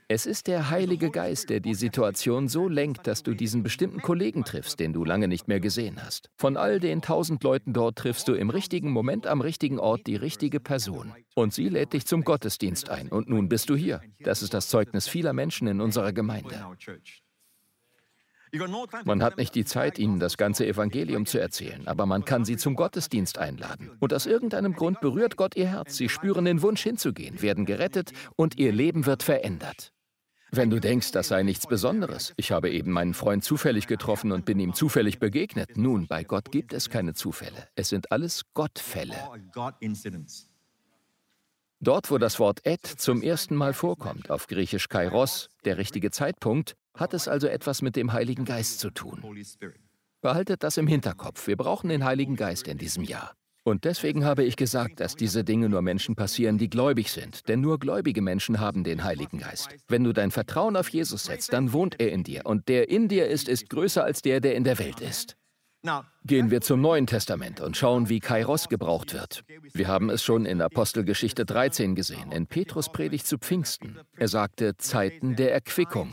Es ist der Heilige Geist, der die Situation so lenkt, dass du diesen bestimmten Kollegen triffst, den du lange nicht mehr gesehen hast. Von all den tausend Leuten dort triffst du im richtigen Moment am richtigen Ort die richtige Person. Und sie lädt dich zum Gottesdienst ein. Und nun bist du hier. Das ist das Zeugnis vieler Menschen in unserer Gemeinde. Man hat nicht die Zeit, ihnen das ganze Evangelium zu erzählen, aber man kann sie zum Gottesdienst einladen. Und aus irgendeinem Grund berührt Gott ihr Herz. Sie spüren den Wunsch hinzugehen, werden gerettet und ihr Leben wird verändert. Wenn du denkst, das sei nichts Besonderes. Ich habe eben meinen Freund zufällig getroffen und bin ihm zufällig begegnet. Nun, bei Gott gibt es keine Zufälle. Es sind alles Gottfälle. Dort, wo das Wort et zum ersten Mal vorkommt, auf Griechisch kairos, der richtige Zeitpunkt, hat es also etwas mit dem Heiligen Geist zu tun. Behaltet das im Hinterkopf. Wir brauchen den Heiligen Geist in diesem Jahr. Und deswegen habe ich gesagt, dass diese Dinge nur Menschen passieren, die gläubig sind. Denn nur gläubige Menschen haben den Heiligen Geist. Wenn du dein Vertrauen auf Jesus setzt, dann wohnt er in dir. Und der in dir ist, ist größer als der, der in der Welt ist. Gehen wir zum Neuen Testament und schauen, wie Kairos gebraucht wird. Wir haben es schon in Apostelgeschichte 13 gesehen, in Petrus Predigt zu Pfingsten. Er sagte Zeiten der Erquickung.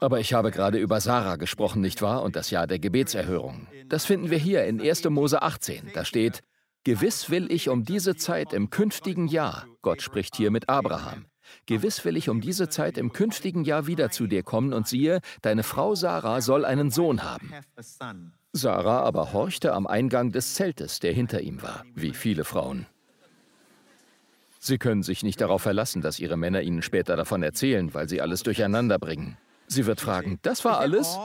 Aber ich habe gerade über Sarah gesprochen, nicht wahr? Und das Jahr der Gebetserhörung. Das finden wir hier in 1. Mose 18. Da steht, Gewiss will ich um diese Zeit im künftigen Jahr, Gott spricht hier mit Abraham, Gewiss will ich um diese Zeit im künftigen Jahr wieder zu dir kommen und siehe, deine Frau Sarah soll einen Sohn haben. Sarah aber horchte am Eingang des Zeltes, der hinter ihm war, wie viele Frauen. Sie können sich nicht darauf verlassen, dass ihre Männer ihnen später davon erzählen, weil sie alles durcheinander bringen. Sie wird fragen, das war alles?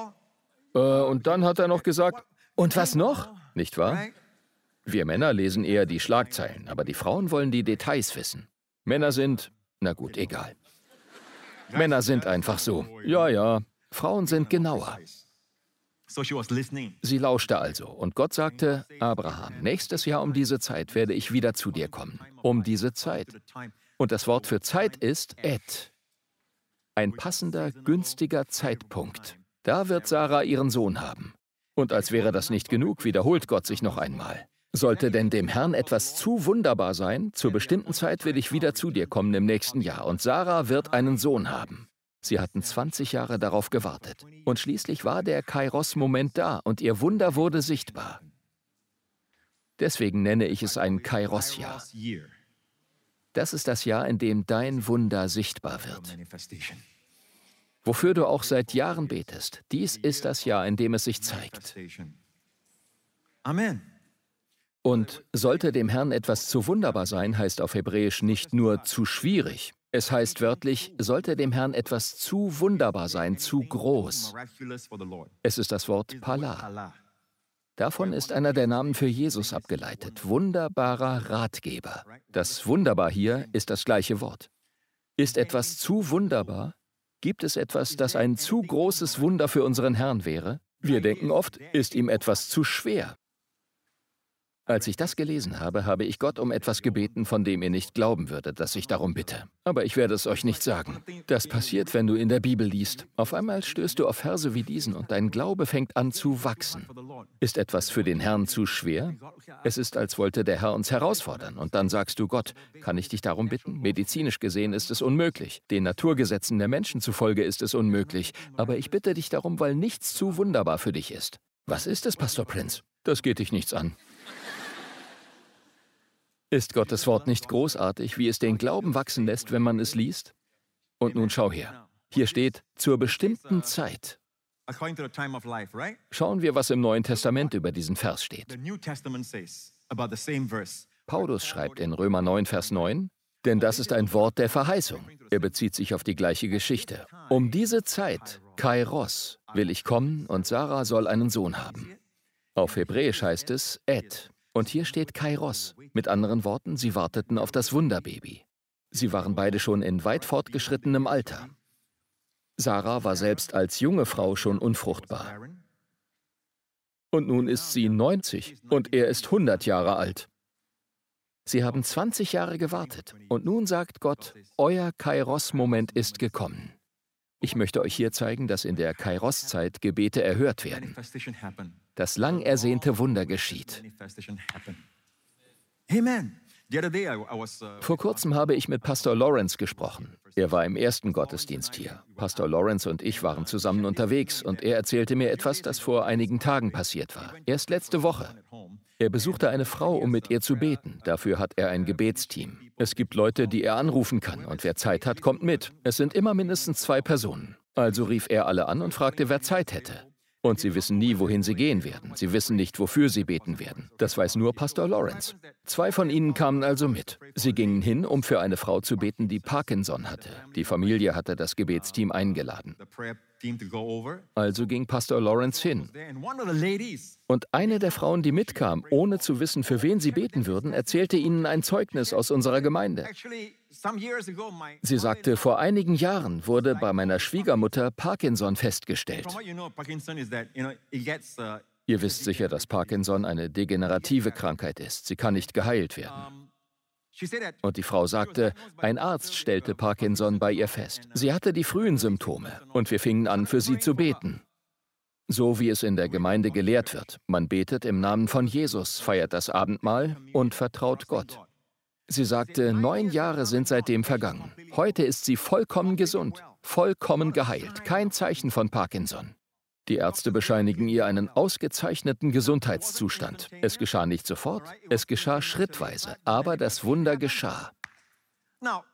Äh, und dann hat er noch gesagt, und was noch? Nicht wahr? Wir Männer lesen eher die Schlagzeilen, aber die Frauen wollen die Details wissen. Männer sind, na gut, egal. Männer sind einfach so. Ja, ja. Frauen sind genauer. Sie lauschte also, und Gott sagte, Abraham, nächstes Jahr um diese Zeit werde ich wieder zu dir kommen. Um diese Zeit. Und das Wort für Zeit ist et. Ein passender, günstiger Zeitpunkt. Da wird Sarah ihren Sohn haben. Und als wäre das nicht genug, wiederholt Gott sich noch einmal. Sollte denn dem Herrn etwas zu wunderbar sein, zur bestimmten Zeit will ich wieder zu dir kommen im nächsten Jahr, und Sarah wird einen Sohn haben. Sie hatten 20 Jahre darauf gewartet. Und schließlich war der Kairos-Moment da und ihr Wunder wurde sichtbar. Deswegen nenne ich es ein Kairos-Jahr. Das ist das Jahr, in dem dein Wunder sichtbar wird. Wofür du auch seit Jahren betest, dies ist das Jahr, in dem es sich zeigt. Amen. Und sollte dem Herrn etwas zu wunderbar sein, heißt auf Hebräisch nicht nur zu schwierig. Es heißt wörtlich, sollte dem Herrn etwas zu wunderbar sein, zu groß. Es ist das Wort Pala. Davon ist einer der Namen für Jesus abgeleitet. Wunderbarer Ratgeber. Das Wunderbar hier ist das gleiche Wort. Ist etwas zu wunderbar? Gibt es etwas, das ein zu großes Wunder für unseren Herrn wäre? Wir denken oft, ist ihm etwas zu schwer. Als ich das gelesen habe, habe ich Gott um etwas gebeten, von dem ihr nicht glauben würdet, dass ich darum bitte. Aber ich werde es euch nicht sagen. Das passiert, wenn du in der Bibel liest. Auf einmal stößt du auf Verse wie diesen und dein Glaube fängt an zu wachsen. Ist etwas für den Herrn zu schwer? Es ist, als wollte der Herr uns herausfordern. Und dann sagst du Gott, kann ich dich darum bitten? Medizinisch gesehen ist es unmöglich. Den Naturgesetzen der Menschen zufolge ist es unmöglich. Aber ich bitte dich darum, weil nichts zu wunderbar für dich ist. Was ist es, Pastor Prince? Das geht dich nichts an. Ist Gottes Wort nicht großartig, wie es den Glauben wachsen lässt, wenn man es liest? Und nun schau her. Hier steht, zur bestimmten Zeit. Schauen wir, was im Neuen Testament über diesen Vers steht. Paulus schreibt in Römer 9, Vers 9, denn das ist ein Wort der Verheißung. Er bezieht sich auf die gleiche Geschichte. Um diese Zeit, Kairos, will ich kommen und Sarah soll einen Sohn haben. Auf Hebräisch heißt es Ed. Und hier steht Kairos. Mit anderen Worten, sie warteten auf das Wunderbaby. Sie waren beide schon in weit fortgeschrittenem Alter. Sarah war selbst als junge Frau schon unfruchtbar. Und nun ist sie 90 und er ist 100 Jahre alt. Sie haben 20 Jahre gewartet und nun sagt Gott, euer Kairos-Moment ist gekommen. Ich möchte euch hier zeigen, dass in der Kairos-Zeit Gebete erhört werden. Das lang ersehnte Wunder geschieht. Vor kurzem habe ich mit Pastor Lawrence gesprochen. Er war im ersten Gottesdienst hier. Pastor Lawrence und ich waren zusammen unterwegs und er erzählte mir etwas, das vor einigen Tagen passiert war. Erst letzte Woche. Er besuchte eine Frau, um mit ihr zu beten. Dafür hat er ein Gebetsteam. Es gibt Leute, die er anrufen kann und wer Zeit hat, kommt mit. Es sind immer mindestens zwei Personen. Also rief er alle an und fragte, wer Zeit hätte. Und sie wissen nie, wohin sie gehen werden. Sie wissen nicht, wofür sie beten werden. Das weiß nur Pastor Lawrence. Zwei von ihnen kamen also mit. Sie gingen hin, um für eine Frau zu beten, die Parkinson hatte. Die Familie hatte das Gebetsteam eingeladen. Also ging Pastor Lawrence hin. Und eine der Frauen, die mitkam, ohne zu wissen, für wen sie beten würden, erzählte ihnen ein Zeugnis aus unserer Gemeinde. Sie sagte, vor einigen Jahren wurde bei meiner Schwiegermutter Parkinson festgestellt. Ihr wisst sicher, dass Parkinson eine degenerative Krankheit ist. Sie kann nicht geheilt werden. Und die Frau sagte, ein Arzt stellte Parkinson bei ihr fest. Sie hatte die frühen Symptome und wir fingen an, für sie zu beten. So wie es in der Gemeinde gelehrt wird. Man betet im Namen von Jesus, feiert das Abendmahl und vertraut Gott. Sie sagte, neun Jahre sind seitdem vergangen. Heute ist sie vollkommen gesund, vollkommen geheilt, kein Zeichen von Parkinson. Die Ärzte bescheinigen ihr einen ausgezeichneten Gesundheitszustand. Es geschah nicht sofort, es geschah schrittweise, aber das Wunder geschah.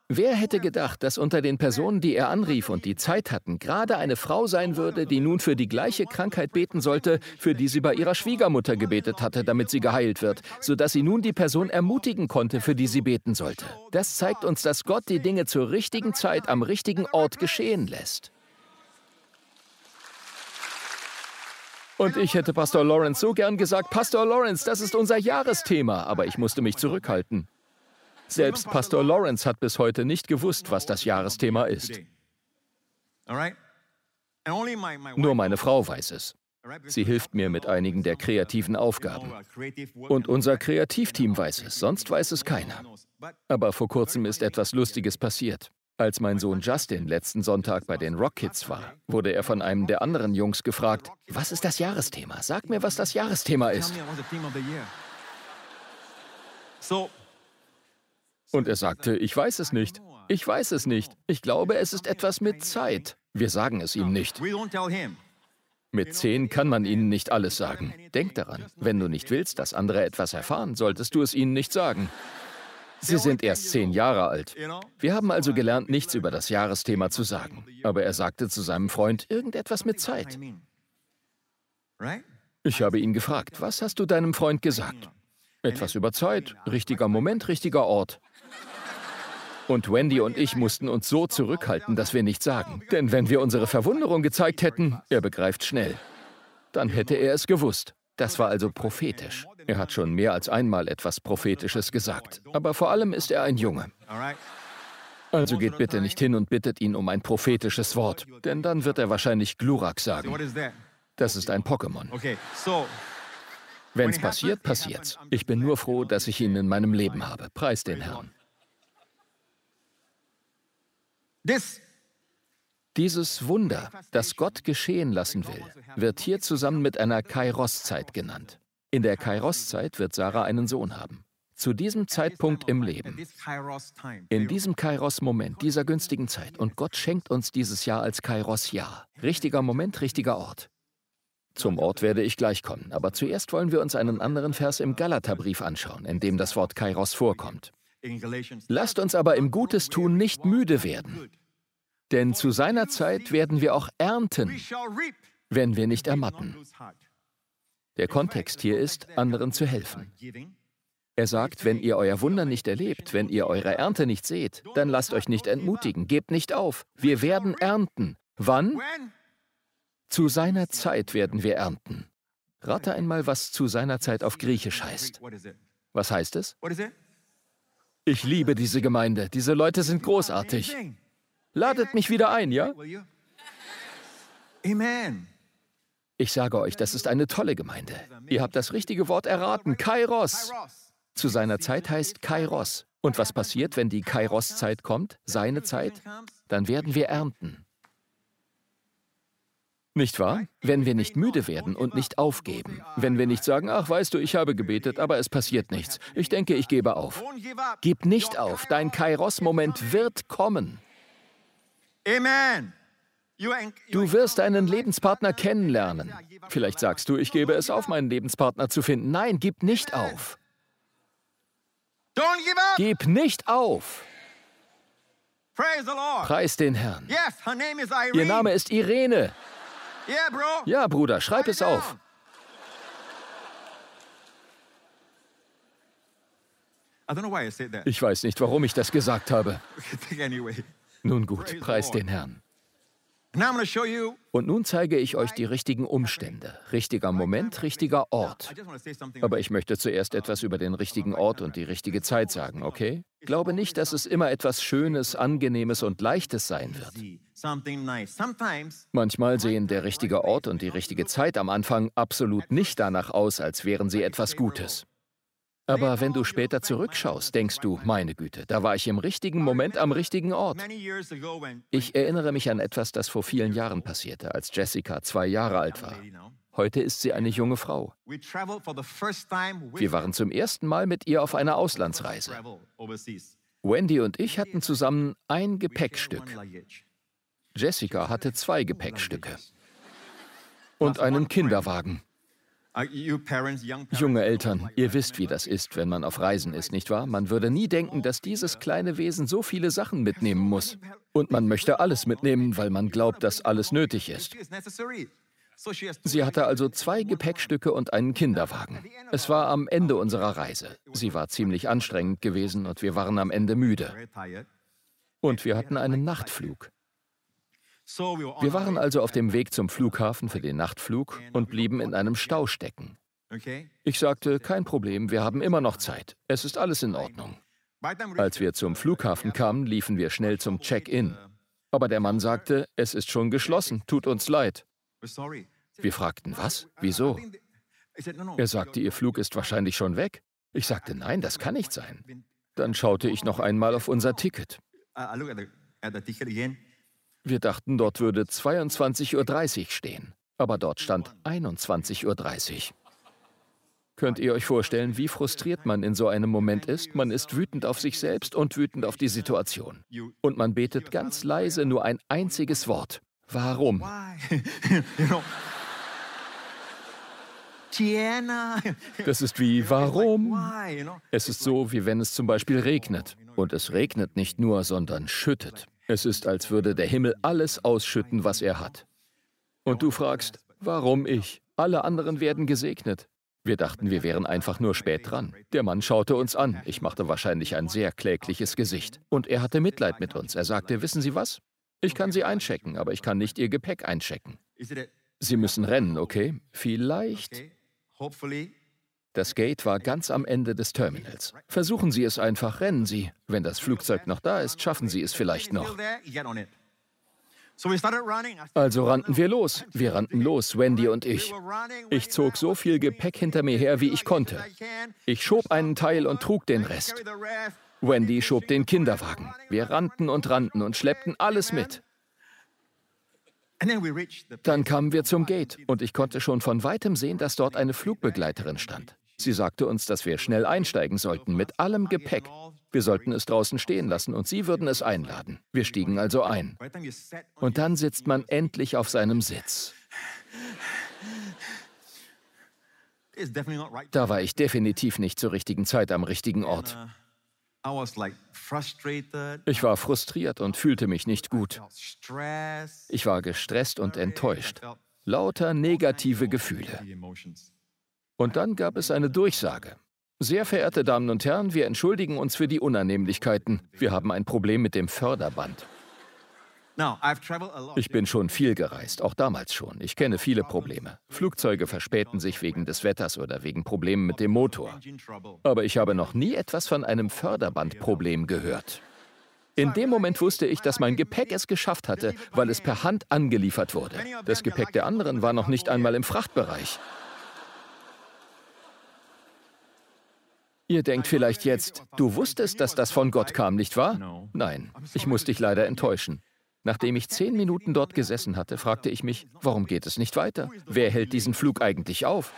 Wer hätte gedacht, dass unter den Personen, die er anrief und die Zeit hatten, gerade eine Frau sein würde, die nun für die gleiche Krankheit beten sollte, für die sie bei ihrer Schwiegermutter gebetet hatte, damit sie geheilt wird, sodass sie nun die Person ermutigen konnte, für die sie beten sollte. Das zeigt uns, dass Gott die Dinge zur richtigen Zeit am richtigen Ort geschehen lässt. Und ich hätte Pastor Lawrence so gern gesagt, Pastor Lawrence, das ist unser Jahresthema, aber ich musste mich zurückhalten. Selbst Pastor Lawrence hat bis heute nicht gewusst, was das Jahresthema ist. Nur meine Frau weiß es. Sie hilft mir mit einigen der kreativen Aufgaben. Und unser Kreativteam weiß es, sonst weiß es keiner. Aber vor kurzem ist etwas Lustiges passiert. Als mein Sohn Justin letzten Sonntag bei den Rock Kids war, wurde er von einem der anderen Jungs gefragt, was ist das Jahresthema? Sag mir, was das Jahresthema ist. Und er sagte, ich weiß es nicht. Ich weiß es nicht. Ich glaube, es ist etwas mit Zeit. Wir sagen es ihm nicht. Mit zehn kann man ihnen nicht alles sagen. Denk daran, wenn du nicht willst, dass andere etwas erfahren, solltest du es ihnen nicht sagen. Sie sind erst zehn Jahre alt. Wir haben also gelernt, nichts über das Jahresthema zu sagen. Aber er sagte zu seinem Freund irgendetwas mit Zeit. Ich habe ihn gefragt, was hast du deinem Freund gesagt? Etwas über Zeit, richtiger Moment, richtiger Ort. Und Wendy und ich mussten uns so zurückhalten, dass wir nichts sagen. Denn wenn wir unsere Verwunderung gezeigt hätten, er begreift schnell, dann hätte er es gewusst. Das war also prophetisch. Er hat schon mehr als einmal etwas Prophetisches gesagt. Aber vor allem ist er ein Junge. Also geht bitte nicht hin und bittet ihn um ein prophetisches Wort, denn dann wird er wahrscheinlich Glurak sagen. Das ist ein Pokémon. Wenn es passiert, passiert's. Ich bin nur froh, dass ich ihn in meinem Leben habe. Preis den Herrn. Dieses Wunder, das Gott geschehen lassen will, wird hier zusammen mit einer Kairos-Zeit genannt. In der Kairos-Zeit wird Sarah einen Sohn haben. Zu diesem Zeitpunkt im Leben, in diesem Kairos-Moment, dieser günstigen Zeit. Und Gott schenkt uns dieses Jahr als Kairos-Jahr. Richtiger Moment, richtiger Ort. Zum Ort werde ich gleich kommen, aber zuerst wollen wir uns einen anderen Vers im Galaterbrief anschauen, in dem das Wort Kairos vorkommt. Lasst uns aber im Gutes tun nicht müde werden, denn zu seiner Zeit werden wir auch ernten, wenn wir nicht ermatten. Der Kontext hier ist, anderen zu helfen. Er sagt, wenn ihr euer Wunder nicht erlebt, wenn ihr eure Ernte nicht seht, dann lasst euch nicht entmutigen, gebt nicht auf. Wir werden ernten. Wann? Zu seiner Zeit werden wir ernten. Rate einmal, was zu seiner Zeit auf Griechisch heißt. Was heißt es? Ich liebe diese Gemeinde. Diese Leute sind großartig. Ladet mich wieder ein, ja? Ich sage euch, das ist eine tolle Gemeinde. Ihr habt das richtige Wort erraten. Kairos. Zu seiner Zeit heißt Kairos. Und was passiert, wenn die Kairos-Zeit kommt, seine Zeit? Dann werden wir ernten. Nicht wahr? Wenn wir nicht müde werden und nicht aufgeben. Wenn wir nicht sagen, ach weißt du, ich habe gebetet, aber es passiert nichts. Ich denke, ich gebe auf. Gib nicht auf. Dein Kairos-Moment wird kommen. Du wirst einen Lebenspartner kennenlernen. Vielleicht sagst du, ich gebe es auf, meinen Lebenspartner zu finden. Nein, gib nicht auf. Gib nicht auf. Preis den Herrn. Ihr Name ist Irene. Ja, Bruder, schreib es auf. Ich weiß nicht, warum ich das gesagt habe. Nun gut, preis den Herrn. Und nun zeige ich euch die richtigen Umstände. Richtiger Moment, richtiger Ort. Aber ich möchte zuerst etwas über den richtigen Ort und die richtige Zeit sagen, okay? Glaube nicht, dass es immer etwas Schönes, Angenehmes und Leichtes sein wird. Manchmal sehen der richtige Ort und die richtige Zeit am Anfang absolut nicht danach aus, als wären sie etwas Gutes. Aber wenn du später zurückschaust, denkst du, meine Güte, da war ich im richtigen Moment am richtigen Ort. Ich erinnere mich an etwas, das vor vielen Jahren passierte, als Jessica zwei Jahre alt war. Heute ist sie eine junge Frau. Wir waren zum ersten Mal mit ihr auf einer Auslandsreise. Wendy und ich hatten zusammen ein Gepäckstück. Jessica hatte zwei Gepäckstücke und einen Kinderwagen. Junge Eltern, ihr wisst, wie das ist, wenn man auf Reisen ist, nicht wahr? Man würde nie denken, dass dieses kleine Wesen so viele Sachen mitnehmen muss. Und man möchte alles mitnehmen, weil man glaubt, dass alles nötig ist. Sie hatte also zwei Gepäckstücke und einen Kinderwagen. Es war am Ende unserer Reise. Sie war ziemlich anstrengend gewesen und wir waren am Ende müde. Und wir hatten einen Nachtflug. Wir waren also auf dem Weg zum Flughafen für den Nachtflug und blieben in einem Stau stecken. Ich sagte, kein Problem, wir haben immer noch Zeit. Es ist alles in Ordnung. Als wir zum Flughafen kamen, liefen wir schnell zum Check-in. Aber der Mann sagte, es ist schon geschlossen, tut uns leid. Wir fragten, was? Wieso? Er sagte, Ihr Flug ist wahrscheinlich schon weg. Ich sagte, nein, das kann nicht sein. Dann schaute ich noch einmal auf unser Ticket. Wir dachten, dort würde 22.30 Uhr stehen, aber dort stand 21.30 Uhr. Könnt ihr euch vorstellen, wie frustriert man in so einem Moment ist? Man ist wütend auf sich selbst und wütend auf die Situation. Und man betet ganz leise nur ein einziges Wort. Warum? Das ist wie warum? Es ist so, wie wenn es zum Beispiel regnet. Und es regnet nicht nur, sondern schüttet. Es ist, als würde der Himmel alles ausschütten, was er hat. Und du fragst, warum ich? Alle anderen werden gesegnet. Wir dachten, wir wären einfach nur spät dran. Der Mann schaute uns an. Ich machte wahrscheinlich ein sehr klägliches Gesicht. Und er hatte Mitleid mit uns. Er sagte, wissen Sie was? Ich kann Sie einchecken, aber ich kann nicht Ihr Gepäck einchecken. Sie müssen rennen, okay? Vielleicht Das Gate war ganz am Ende des Terminals. Versuchen Sie es einfach, rennen Sie. Wenn das Flugzeug noch da ist, schaffen Sie es vielleicht noch. Also rannten wir los. Wir rannten los, Wendy und ich. Ich zog so viel Gepäck hinter mir her, wie ich konnte. Ich schob einen Teil und trug den rest. Wendy schob den Kinderwagen. Wir rannten und rannten und schleppten alles mit. And then we reached the Dann kamen wir zum Gate und ich konnte schon von weitem sehen, dass dort eine Flugbegleiterin stand. Sie sagte uns, dass wir schnell einsteigen sollten mit allem Gepäck. Wir sollten es draußen stehen lassen und sie würden es einladen. Wir stiegen also ein. Und dann sitzt man endlich auf seinem Sitz. Da war ich definitiv nicht zur richtigen Zeit am richtigen Ort. I was like frustrated, Ich war frustriert und fühlte mich nicht gut. Ich war gestresst und enttäuscht. Lauter negative Gefühle. Und dann gab es eine Durchsage. Sehr verehrte Damen und Herren, wir entschuldigen uns für die Unannehmlichkeiten. Wir haben ein Problem mit dem Förderband. Ich bin schon viel gereist, auch damals schon. Ich kenne viele Probleme. Flugzeuge verspäten sich wegen des Wetters oder wegen Problemen mit dem Motor. Aber ich habe noch nie etwas von einem Förderbandproblem gehört. In dem Moment wusste ich, dass mein Gepäck es geschafft hatte, weil es per Hand angeliefert wurde. Das Gepäck der anderen war noch nicht einmal im Frachtbereich. Ihr denkt vielleicht jetzt, du wusstest, dass das von Gott kam, nicht wahr? Nein, ich muss dich leider enttäuschen. Nachdem ich zehn Minuten dort gesessen hatte, fragte ich mich, warum geht es nicht weiter? Wer hält diesen Flug eigentlich auf?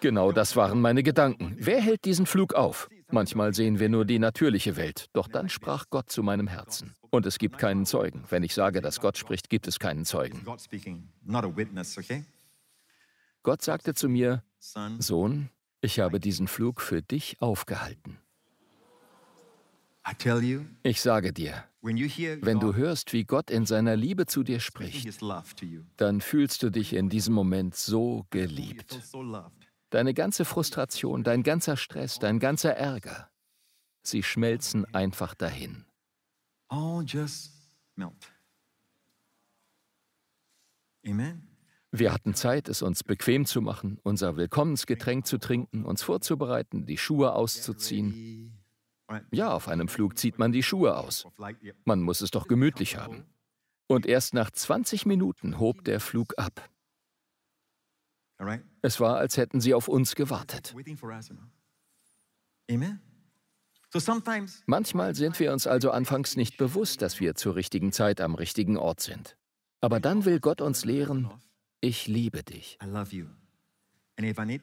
Genau das waren meine Gedanken. Wer hält diesen Flug auf? Manchmal sehen wir nur die natürliche Welt, doch dann sprach Gott zu meinem Herzen. Und es gibt keinen Zeugen. Wenn ich sage, dass Gott spricht, gibt es keinen Zeugen. Gott sagte zu mir, Sohn, ich habe diesen Flug für dich aufgehalten. Ich sage dir, wenn du hörst, wie Gott in seiner Liebe zu dir spricht, dann fühlst du dich in diesem Moment so geliebt. Deine ganze Frustration, dein ganzer Stress, dein ganzer Ärger, sie schmelzen einfach dahin. Wir hatten Zeit, es uns bequem zu machen, unser Willkommensgetränk zu trinken, uns vorzubereiten, die Schuhe auszuziehen. Ja, auf einem Flug zieht man die Schuhe aus. Man muss es doch gemütlich haben. Und erst nach 20 Minuten hob der Flug ab. Es war, als hätten sie auf uns gewartet. Manchmal sind wir uns also anfangs nicht bewusst, dass wir zur richtigen Zeit am richtigen Ort sind. Aber dann will Gott uns lehren, ich liebe dich.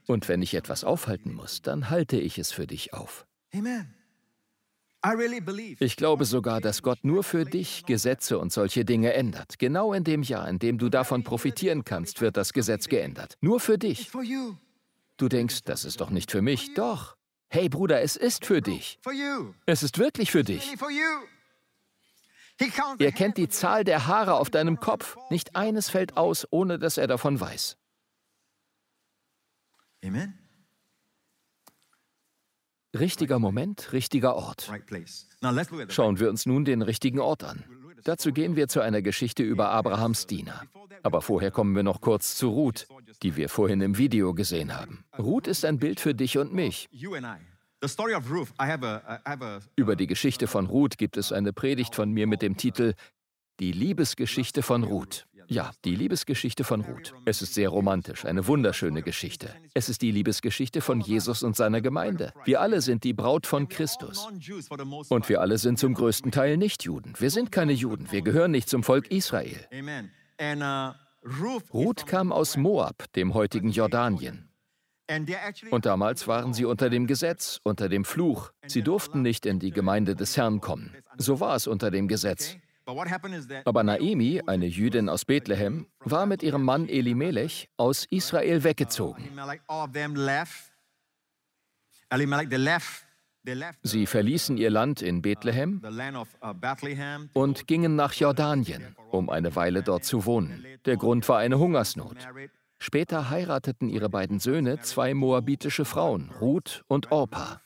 Und wenn ich etwas aufhalten muss, dann halte ich es für dich auf. Amen. Ich glaube sogar, dass Gott nur für dich Gesetze und solche Dinge ändert. Genau in dem Jahr, in dem du davon profitieren kannst, wird das Gesetz geändert. Nur für dich. Du denkst, das ist doch nicht für mich. Doch. Hey Bruder, es ist für dich. Es ist wirklich für dich. Er kennt die Zahl der Haare auf deinem Kopf. Nicht eines fällt aus, ohne dass er davon weiß. Amen. Richtiger Moment, richtiger Ort. Schauen wir uns nun den richtigen Ort an. Dazu gehen wir zu einer Geschichte über Abrahams Diener. Aber vorher kommen wir noch kurz zu Ruth, die wir vorhin im Video gesehen haben. Ruth ist ein Bild für dich und mich. Über die Geschichte von Ruth gibt es eine Predigt von mir mit dem Titel Die Liebesgeschichte von Ruth. Ja, die Liebesgeschichte von Ruth. Es ist sehr romantisch, eine wunderschöne Geschichte. Es ist die Liebesgeschichte von Jesus und seiner Gemeinde. Wir alle sind die Braut von Christus. Und wir alle sind zum größten Teil nicht Juden. Wir sind keine Juden. Wir gehören nicht zum Volk Israel. Uh, Ruth, kam aus Moab, dem heutigen Jordanien. Und damals waren sie unter dem Gesetz, unter dem Fluch. Sie durften nicht in die Gemeinde des Herrn kommen. So war es unter dem Gesetz. Aber Naemi, eine Jüdin aus Bethlehem, war mit ihrem Mann Elimelech aus Israel weggezogen. Sie verließen ihr Land in Bethlehem uh, Bethlehem. und gingen nach Jordanien, um eine Weile dort zu wohnen. Der Grund war eine Hungersnot. Später heirateten ihre beiden Söhne zwei moabitische Frauen, Ruth und Orpa.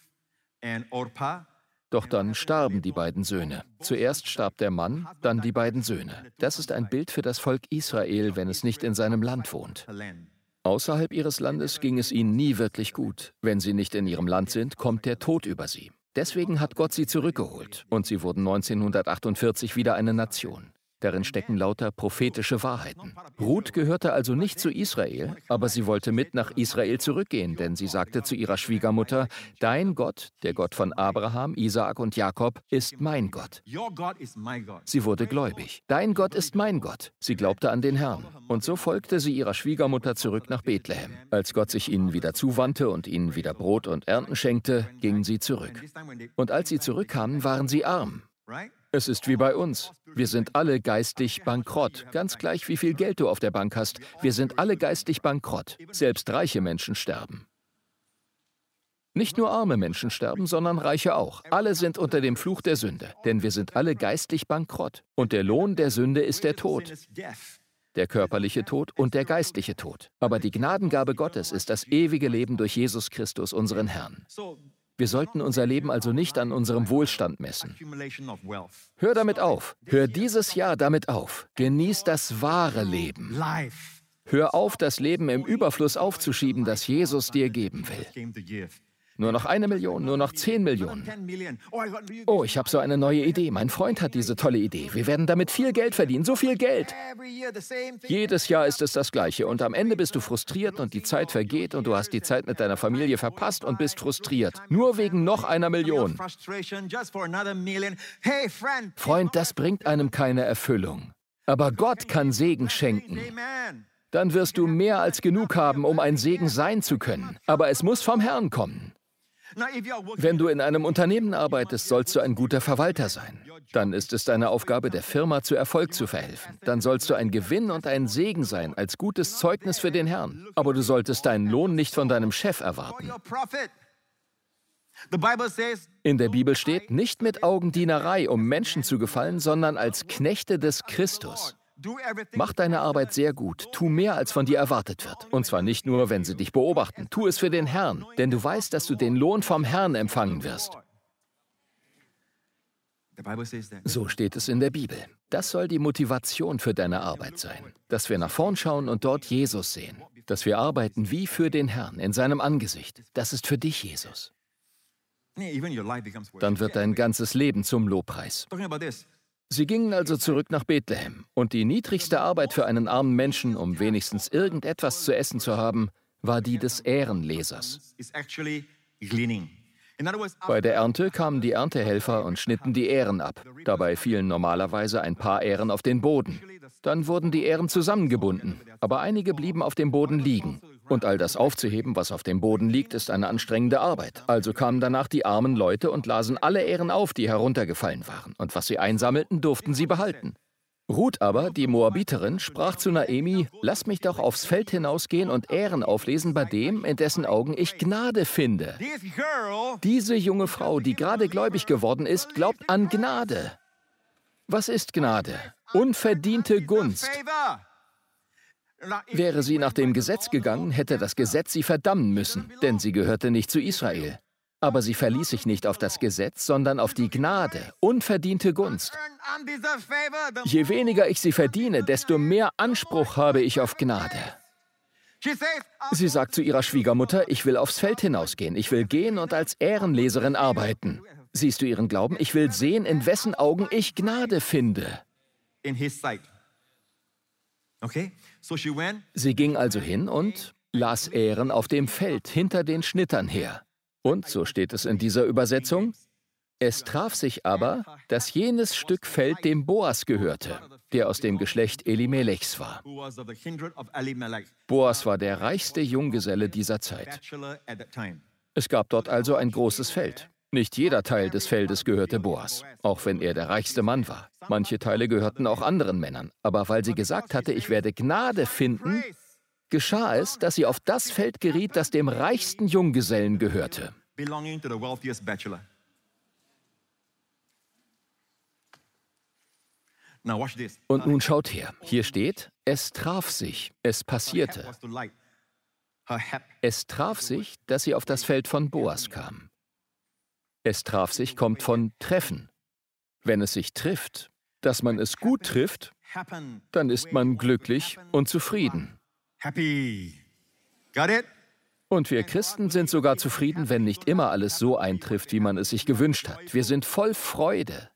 Doch dann starben die beiden Söhne. Zuerst starb der Mann, dann die beiden Söhne. Das ist ein Bild für das Volk Israel, wenn es nicht in seinem Land wohnt. Außerhalb ihres Landes ging es ihnen nie wirklich gut. Wenn sie nicht in ihrem Land sind, kommt der Tod über sie. Deswegen hat Gott sie zurückgeholt und sie wurden 1948 wieder eine Nation. Darin stecken lauter prophetische Wahrheiten. Ruth gehörte also nicht zu Israel, aber sie wollte mit nach Israel zurückgehen, denn sie sagte zu ihrer Schwiegermutter, Dein Gott, der Gott von Abraham, Isaak und Jakob, ist mein Gott. Sie wurde gläubig. Dein Gott ist mein Gott. Sie glaubte an den Herrn. Und so folgte sie ihrer Schwiegermutter zurück nach Bethlehem. Als Gott sich ihnen wieder zuwandte und ihnen wieder Brot und Ernten schenkte, gingen sie zurück. Und als sie zurückkamen, waren sie arm. Es ist wie bei uns. Wir sind alle geistig bankrott. Ganz gleich, wie viel Geld du auf der Bank hast. Wir sind alle geistig bankrott. Selbst reiche Menschen sterben. Nicht nur arme Menschen sterben, sondern reiche auch. Alle sind unter dem Fluch der Sünde, denn wir sind alle geistig bankrott. Und der Lohn der Sünde ist der Tod. Der körperliche Tod und der geistliche Tod. Aber die Gnadengabe Gottes ist das ewige Leben durch Jesus Christus, unseren Herrn. Wir sollten unser Leben also nicht an unserem Wohlstand messen. Hör damit auf. Hör dieses Jahr damit auf. Genieß das wahre Leben. Hör auf, das Leben im Überfluss aufzuschieben, das Jesus dir geben will. Nur noch eine Million, nur noch zehn Millionen. Oh, ich habe so eine neue Idee. Mein Freund hat diese tolle Idee. Wir werden damit viel Geld verdienen, so viel Geld. Jedes Jahr ist es das Gleiche und am Ende bist du frustriert und die Zeit vergeht und du hast die Zeit mit deiner Familie verpasst und bist frustriert. Nur wegen noch einer Million. Freund, das bringt einem keine Erfüllung. Aber Gott kann Segen schenken dann wirst du mehr als genug haben, um ein Segen sein zu können. Aber es muss vom Herrn kommen. Wenn du in einem Unternehmen arbeitest, sollst du ein guter Verwalter sein. Dann ist es deine Aufgabe, der Firma zu Erfolg zu verhelfen. Dann sollst du ein Gewinn und ein Segen sein, als gutes Zeugnis für den Herrn. Aber du solltest deinen Lohn nicht von deinem Chef erwarten. In der Bibel steht, nicht mit Augendienerei, um Menschen zu gefallen, sondern als Knechte des Christus. Mach deine Arbeit sehr gut. Tu mehr, als von dir erwartet wird. Und zwar nicht nur, wenn sie dich beobachten. Tu es für den Herrn, denn du weißt, dass du den Lohn vom Herrn empfangen wirst. So steht es in der Bibel. Das soll die Motivation für deine Arbeit sein. Dass wir nach vorn schauen und dort Jesus sehen. Dass wir arbeiten wie für den Herrn, in seinem Angesicht. Das ist für dich, Jesus. Dann wird dein ganzes Leben zum Lobpreis. Sie gingen also zurück nach Bethlehem, und die niedrigste Arbeit für einen armen Menschen, um wenigstens irgendetwas zu essen zu haben, war die des Ehrenlesers. Bei der Ernte kamen die Erntehelfer und schnitten die Ähren ab. Dabei fielen normalerweise ein paar Ähren auf den Boden. Dann wurden die Ähren zusammengebunden, aber einige blieben auf dem Boden liegen. Und all das aufzuheben, was auf dem Boden liegt, ist eine anstrengende Arbeit. Also kamen danach die armen Leute und lasen alle Ähren auf, die heruntergefallen waren. Und was sie einsammelten, durften sie behalten. Ruth aber, die Moabiterin, sprach zu Naemi, lass mich doch aufs Feld hinausgehen und Ähren auflesen bei dem, in dessen Augen ich Gnade finde. Diese junge Frau, die gerade gläubig geworden ist, glaubt an Gnade. Was ist Gnade? Unverdiente Gunst. Wäre sie nach dem Gesetz gegangen, hätte das Gesetz sie verdammen müssen, denn sie gehörte nicht zu Israel. Aber sie verließ sich nicht auf das Gesetz, sondern auf die Gnade, unverdiente Gunst. Je weniger ich sie verdiene, desto mehr Anspruch habe ich auf Gnade. Sie sagt zu ihrer Schwiegermutter, ich will aufs Feld hinausgehen, ich will gehen und als Ehrenleserin arbeiten. Siehst du ihren Glauben? Ich will sehen, in wessen Augen ich Gnade finde. Sie ging also hin und las Ähren auf dem Feld hinter den Schnittern her. Und, so steht es in dieser Übersetzung, es traf sich aber, dass jenes Stück Feld dem Boas gehörte, der aus dem Geschlecht Elimelechs war. Boas war der reichste Junggeselle dieser Zeit. Es gab dort also ein großes Feld. Nicht jeder Teil des Feldes gehörte Boas, auch wenn er der reichste Mann war. Manche Teile gehörten auch anderen Männern. Aber weil sie gesagt hatte, ich werde Gnade finden, geschah es, dass sie auf das Feld geriet, das dem reichsten Junggesellen gehörte. Und nun schaut her, hier steht, es traf sich, es passierte. Es traf sich, dass sie auf das Feld von Boas kam. Es traf sich kommt von treffen. Wenn es sich trifft, dass man es gut trifft, dann ist man glücklich und zufrieden. Got it? Und wir Christen sind sogar zufrieden, wenn nicht immer alles so eintrifft, wie man es sich gewünscht hat. Wir sind voll Freude.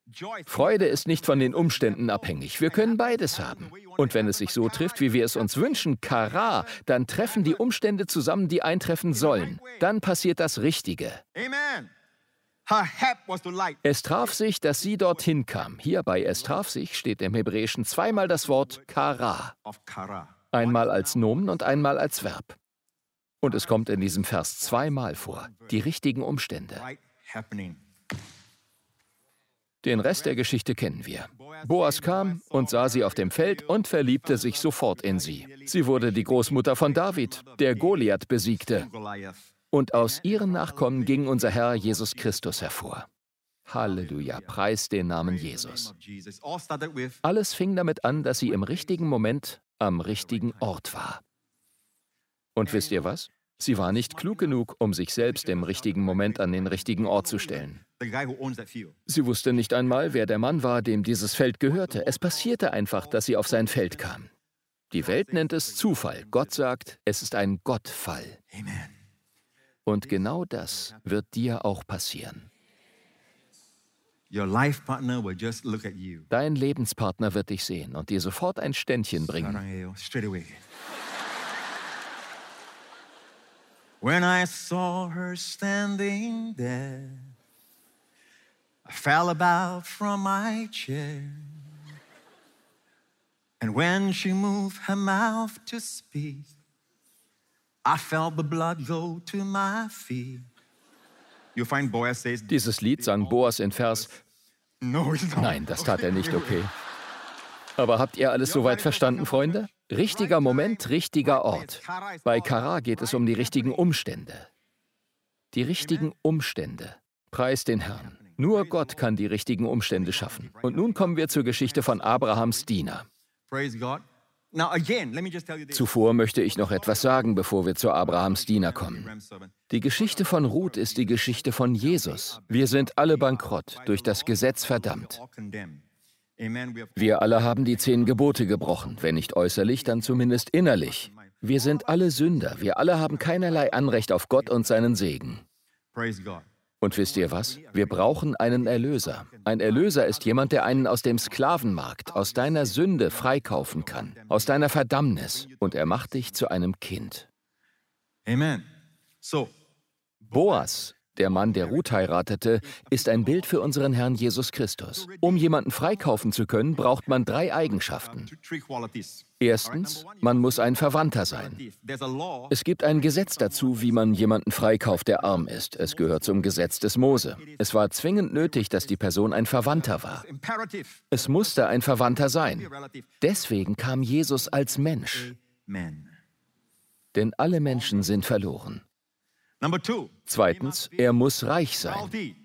Freude ist nicht von den Umständen abhängig. Wir können beides haben. Und wenn es sich so trifft, wie wir es uns wünschen, Kara, dann treffen die Umstände zusammen, die eintreffen sollen. Dann passiert das Richtige. Amen. Es traf sich, dass sie dorthin kam. Hier bei es traf sich steht im Hebräischen zweimal das Wort Kara. Einmal als Nomen und einmal als Verb. Und es kommt in diesem Vers zweimal vor. Die richtigen Umstände. Den Rest der Geschichte kennen wir. Boas kam und sah sie auf dem Feld und verliebte sich sofort in sie. Sie wurde die Großmutter von David, der Goliath besiegte. Und aus ihren Nachkommen ging unser Herr Jesus Christus hervor. Halleluja, preis den Namen Jesus. Alles fing damit an, dass sie im richtigen Moment am richtigen Ort war. Und wisst ihr was? Sie war nicht klug genug, um sich selbst im richtigen Moment an den richtigen Ort zu stellen. Sie wusste nicht einmal, wer der Mann war, dem dieses Feld gehörte. Es passierte einfach, dass sie auf sein Feld kam. Die Welt nennt es Zufall. Gott sagt, es ist ein Gottfall. Amen. Und genau das wird dir auch passieren. Dein Lebenspartner wird dich sehen und dir sofort ein Ständchen bringen. When I saw her standing there, I fell about from my chair. And when she moved her mouth to speak, Dieses Lied sang Boas in Vers. No, it's not. Nein, das tat er nicht, okay. Aber habt ihr alles soweit verstanden, Freunde? Richtiger Moment, richtiger Ort. Bei Kara geht es um die richtigen Umstände. Die richtigen Umstände. Preis den Herrn. Nur Gott kann die richtigen Umstände schaffen. Und nun kommen wir zur Geschichte von Abrahams Diener. Zuvor möchte ich noch etwas sagen, bevor wir zu Abrahams Diener kommen. Die Geschichte von Ruth ist die Geschichte von Jesus. Wir sind alle bankrott, durch das Gesetz verdammt. Wir alle haben die zehn Gebote gebrochen, wenn nicht äußerlich, dann zumindest innerlich. Wir sind alle Sünder, wir alle haben keinerlei Anrecht auf Gott und seinen Segen. Und wisst ihr was? Wir brauchen einen Erlöser. Ein Erlöser ist jemand, der einen aus dem Sklavenmarkt, aus deiner Sünde freikaufen kann, aus deiner Verdammnis. Und er macht dich zu einem Kind. Amen. So, Boas, der Mann, der Ruth heiratete, ist ein Bild für unseren Herrn Jesus Christus. Um jemanden freikaufen zu können, braucht man drei Eigenschaften. Erstens, man muss ein Verwandter sein. Es gibt ein Gesetz dazu, wie man jemanden freikauft, der arm ist. Es gehört zum Gesetz des Mose. Es war zwingend nötig, dass die Person ein Verwandter war. Es musste ein Verwandter sein. Deswegen kam Jesus als Mensch. Men. Denn alle Menschen sind verloren. Zweitens, er muss reich sein.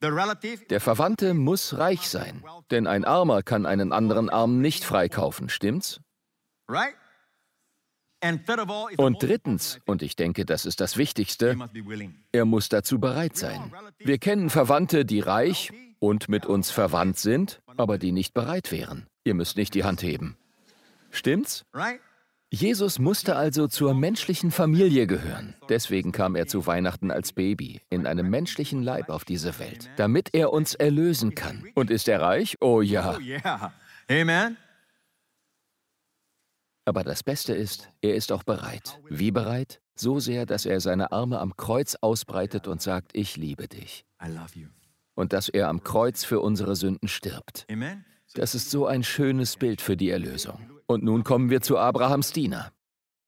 Der Verwandte muss reich sein. Denn ein Armer kann einen anderen Armen nicht freikaufen, stimmt's? Und drittens, und ich denke, das ist das Wichtigste, er muss dazu bereit sein. Wir kennen Verwandte, die reich und mit uns verwandt sind, aber die nicht bereit wären. Ihr müsst nicht die Hand heben. Stimmt's? Jesus musste also zur menschlichen Familie gehören. Deswegen kam er zu Weihnachten als Baby in einem menschlichen Leib auf diese Welt, damit er uns erlösen kann. Und ist er reich? Oh ja. Oh. Amen. Aber das Beste ist, er ist auch bereit. Wie bereit? So sehr, dass er seine Arme am Kreuz ausbreitet und sagt, ich liebe dich. Und dass er am Kreuz für unsere Sünden stirbt. Amen. Das ist so ein schönes Bild für die Erlösung. Und nun kommen wir zu Abrahams Diener.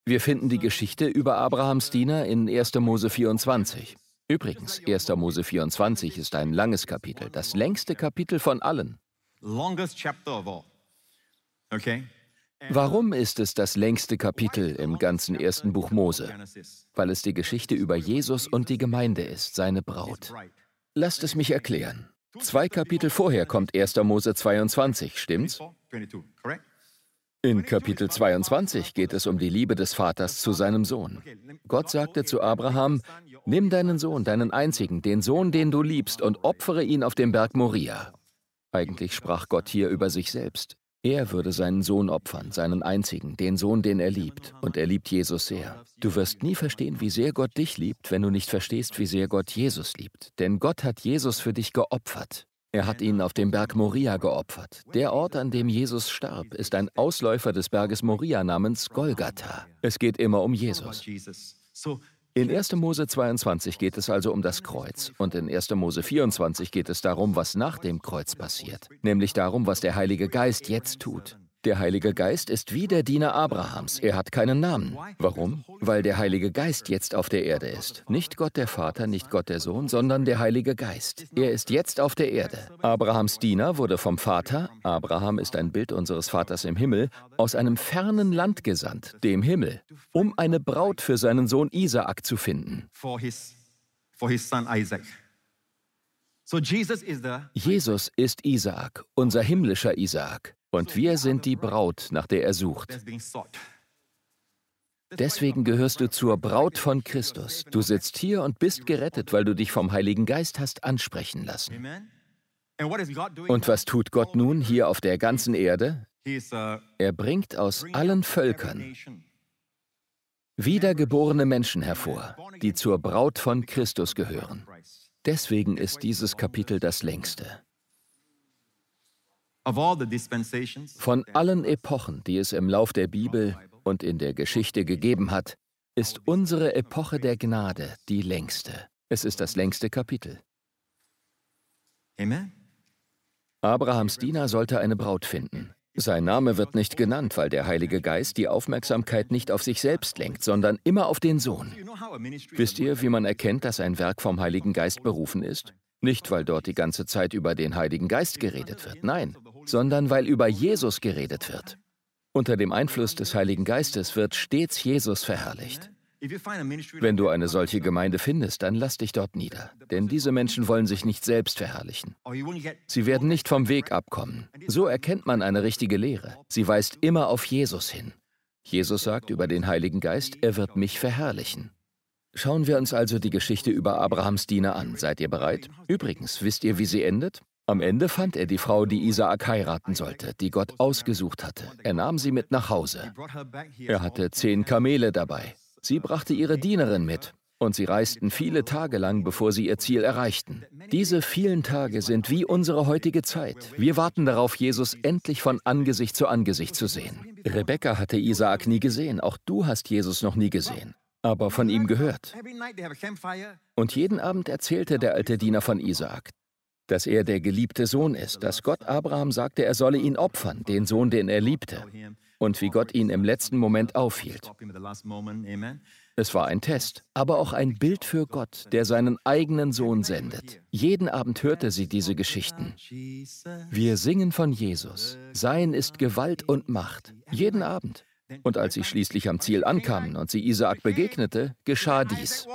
Wir finden die Geschichte über Abrahams Diener in 1. Mose 24. Übrigens, 1. Mose 24 ist ein langes Kapitel, das längste Kapitel von allen. Okay? Warum ist es das längste Kapitel im ganzen ersten Buch Mose? Weil es die Geschichte über Jesus und die Gemeinde ist, seine Braut. Lasst es mich erklären. Zwei Kapitel vorher kommt 1. Mose 22, stimmt's? 22, correct? In Kapitel 22 geht es um die Liebe des Vaters zu seinem Sohn. Gott sagte zu Abraham, nimm deinen Sohn, deinen einzigen, den Sohn, den du liebst, und opfere ihn auf dem Berg Moria. Eigentlich sprach Gott hier über sich selbst. Er würde seinen Sohn opfern, seinen einzigen, den Sohn, den er liebt. Und er liebt Jesus sehr. Du wirst nie verstehen, wie sehr Gott dich liebt, wenn du nicht verstehst, wie sehr Gott Jesus liebt. Denn Gott hat Jesus für dich geopfert. Er hat ihn auf dem Berg Moria geopfert. Der Ort, an dem Jesus starb, ist ein Ausläufer des Berges Moria namens Golgatha. Es geht immer um Jesus. In 1. Mose 22 geht es also um das Kreuz und in 1. Mose 24 geht es darum, was nach dem Kreuz passiert, nämlich darum, was der Heilige Geist jetzt tut. Der Heilige Geist ist wie der Diener Abrahams. Er hat keinen Namen. Warum? Weil der Heilige Geist jetzt auf der Erde ist. Nicht Gott der Vater, nicht Gott der Sohn, sondern der Heilige Geist. Er ist jetzt auf der Erde. Abrahams Diener wurde vom Vater, Abraham ist ein Bild unseres Vaters im Himmel, aus einem fernen Land gesandt, dem Himmel, um eine Braut für seinen Sohn Isaak zu finden. Jesus ist Isaak, unser himmlischer Isaak. Und wir sind die Braut, nach der er sucht. Deswegen gehörst du zur Braut von Christus. Du sitzt hier und bist gerettet, weil du dich vom Heiligen Geist hast ansprechen lassen. Und was tut Gott nun hier auf der ganzen Erde? Er bringt aus allen Völkern wiedergeborene Menschen hervor, die zur Braut von Christus gehören. Deswegen ist dieses Kapitel das längste. Von allen Epochen, die es im Lauf der Bibel und in der Geschichte gegeben hat, ist unsere Epoche der Gnade die längste. Es ist das längste Kapitel. Abrahams Diener sollte eine Braut finden. Sein Name wird nicht genannt, weil der Heilige Geist die Aufmerksamkeit nicht auf sich selbst lenkt, sondern immer auf den Sohn. Wisst ihr, wie man erkennt, dass ein Werk vom Heiligen Geist berufen ist? Nicht, weil dort die ganze Zeit über den Heiligen Geist geredet wird, nein, sondern weil über Jesus geredet wird. Unter dem Einfluss des Heiligen Geistes wird stets Jesus verherrlicht. Wenn du eine solche Gemeinde findest, dann lass dich dort nieder, denn diese Menschen wollen sich nicht selbst verherrlichen. Sie werden nicht vom Weg abkommen. So erkennt man eine richtige Lehre. Sie weist immer auf Jesus hin. Jesus sagt über den Heiligen Geist, er wird mich verherrlichen. Schauen wir uns also die Geschichte über Abrahams Diener an. Seid ihr bereit? Übrigens, wisst ihr, wie sie endet? Am Ende fand er die Frau, die Isaak heiraten sollte, die Gott ausgesucht hatte. Er nahm sie mit nach Hause. Er hatte zehn Kamele dabei. Sie brachte ihre Dienerin mit. Und sie reisten viele Tage lang, bevor sie ihr Ziel erreichten. Diese vielen Tage sind wie unsere heutige Zeit. Wir warten darauf, Jesus endlich von Angesicht zu Angesicht zu sehen. Rebekka hatte Isaak nie gesehen, auch du hast Jesus noch nie gesehen aber von ihm gehört. Und jeden Abend erzählte der alte Diener von Isaak, dass er der geliebte Sohn ist, dass Gott Abraham sagte, er solle ihn opfern, den Sohn, den er liebte, und wie Gott ihn im letzten Moment aufhielt. Es war ein Test, aber auch ein Bild für Gott, der seinen eigenen Sohn sendet. Jeden Abend hörte sie diese Geschichten. Wir singen von Jesus. Sein ist Gewalt und Macht. Jeden Abend. Und als sie schließlich am Ziel ankamen und sie Isaak begegnete, geschah dies.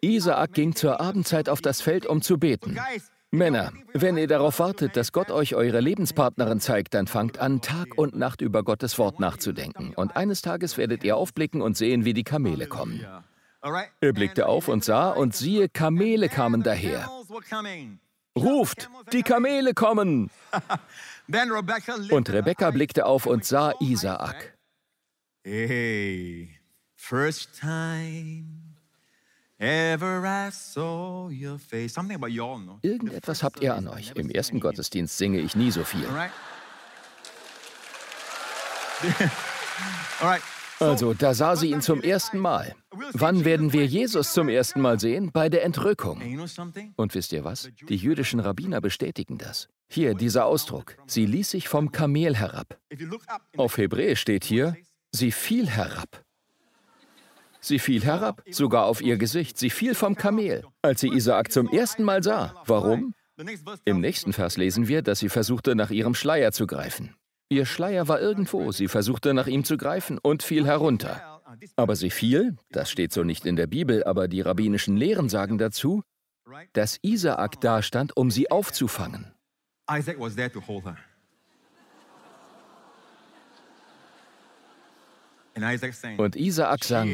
Isaak ging zur Abendzeit auf das Feld, um zu beten. Männer, wenn ihr darauf wartet, dass Gott euch eure Lebenspartnerin zeigt, dann fangt an, Tag und Nacht über Gottes Wort nachzudenken. Und eines Tages werdet ihr aufblicken und sehen, wie die Kamele kommen. Er blickte auf und sah, und siehe, Kamele kamen daher. Ruft, die Kamele kommen! Und Rebekka blickte auf und sah Isaak. Hey, first time Irgendetwas habt ihr an euch. Im ersten Gottesdienst singe ich nie so viel. Also, da sah sie ihn zum ersten Mal. Wann werden wir Jesus zum ersten Mal sehen? Bei der Entrückung. Und wisst ihr was? Die jüdischen Rabbiner bestätigen das. Hier dieser Ausdruck. Sie ließ sich vom Kamel herab. Auf Hebräisch steht hier, sie fiel herab. Sie fiel herab, sogar auf ihr Gesicht. Sie fiel vom Kamel, als sie Isaak zum ersten Mal sah. Warum? Im nächsten Vers lesen wir, dass sie versuchte, nach ihrem Schleier zu greifen. Ihr Schleier war irgendwo, sie versuchte nach ihm zu greifen und fiel herunter. Aber sie fiel, das steht so nicht in der Bibel, aber die rabbinischen Lehren sagen dazu, dass Isaak dastand, um sie aufzufangen. Isaac was there to hold her. Und Isaak sang,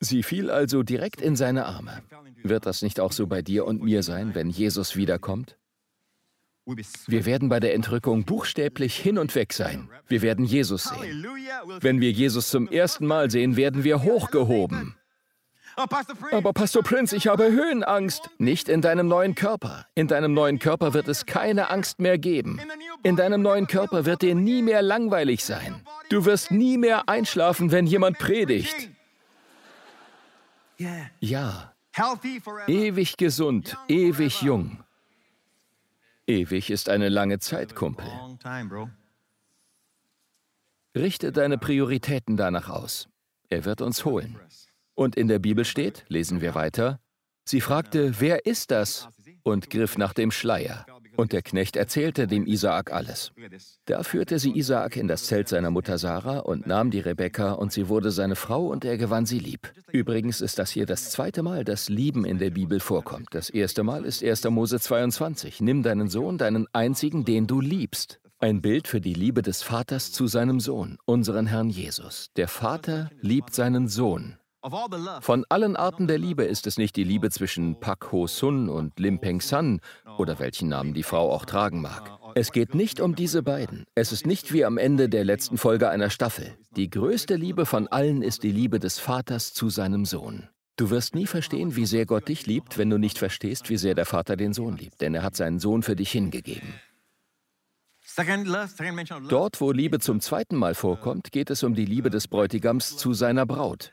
Sie fiel also direkt in seine Arme. Wird das nicht auch so bei dir und mir sein, wenn Jesus wiederkommt? Wir werden bei der Entrückung buchstäblich hin und weg sein. Wir werden Jesus sehen. Wenn wir Jesus zum ersten Mal sehen, werden wir hochgehoben. Aber Pastor Prince, ich habe Höhenangst. Nicht in deinem neuen Körper. In deinem neuen Körper wird es keine Angst mehr geben. In deinem neuen Körper wird dir nie mehr langweilig sein. Du wirst nie mehr einschlafen, wenn jemand predigt. Ja. Ewig gesund, ewig jung. Ewig ist eine lange Zeit, Kumpel. Richte deine Prioritäten danach aus. Er wird uns holen. Und in der Bibel steht, lesen wir weiter, sie fragte, wer ist das? und griff nach dem Schleier. Und der Knecht erzählte dem Isaak alles. Da führte sie Isaak in das Zelt seiner Mutter Sarah und nahm die Rebekka und sie wurde seine Frau und er gewann sie lieb. Übrigens ist das hier das zweite Mal, dass Lieben in der Bibel vorkommt. Das erste Mal ist 1. Mose 22. Nimm deinen Sohn, deinen einzigen, den du liebst. Ein Bild für die Liebe des Vaters zu seinem Sohn, unseren Herrn Jesus. Der Vater liebt seinen Sohn. Von allen Arten der Liebe ist es nicht die Liebe zwischen Pak Ho Sun und Lim Peng San oder welchen Namen die Frau auch tragen mag. Es geht nicht um diese beiden. Es ist nicht wie am Ende der letzten Folge einer Staffel. Die größte Liebe von allen ist die Liebe des Vaters zu seinem Sohn. Du wirst nie verstehen, wie sehr Gott dich liebt, wenn du nicht verstehst, wie sehr der Vater den Sohn liebt, denn er hat seinen Sohn für dich hingegeben. Dort, wo Liebe zum zweiten Mal vorkommt, geht es um die Liebe des Bräutigams zu seiner Braut.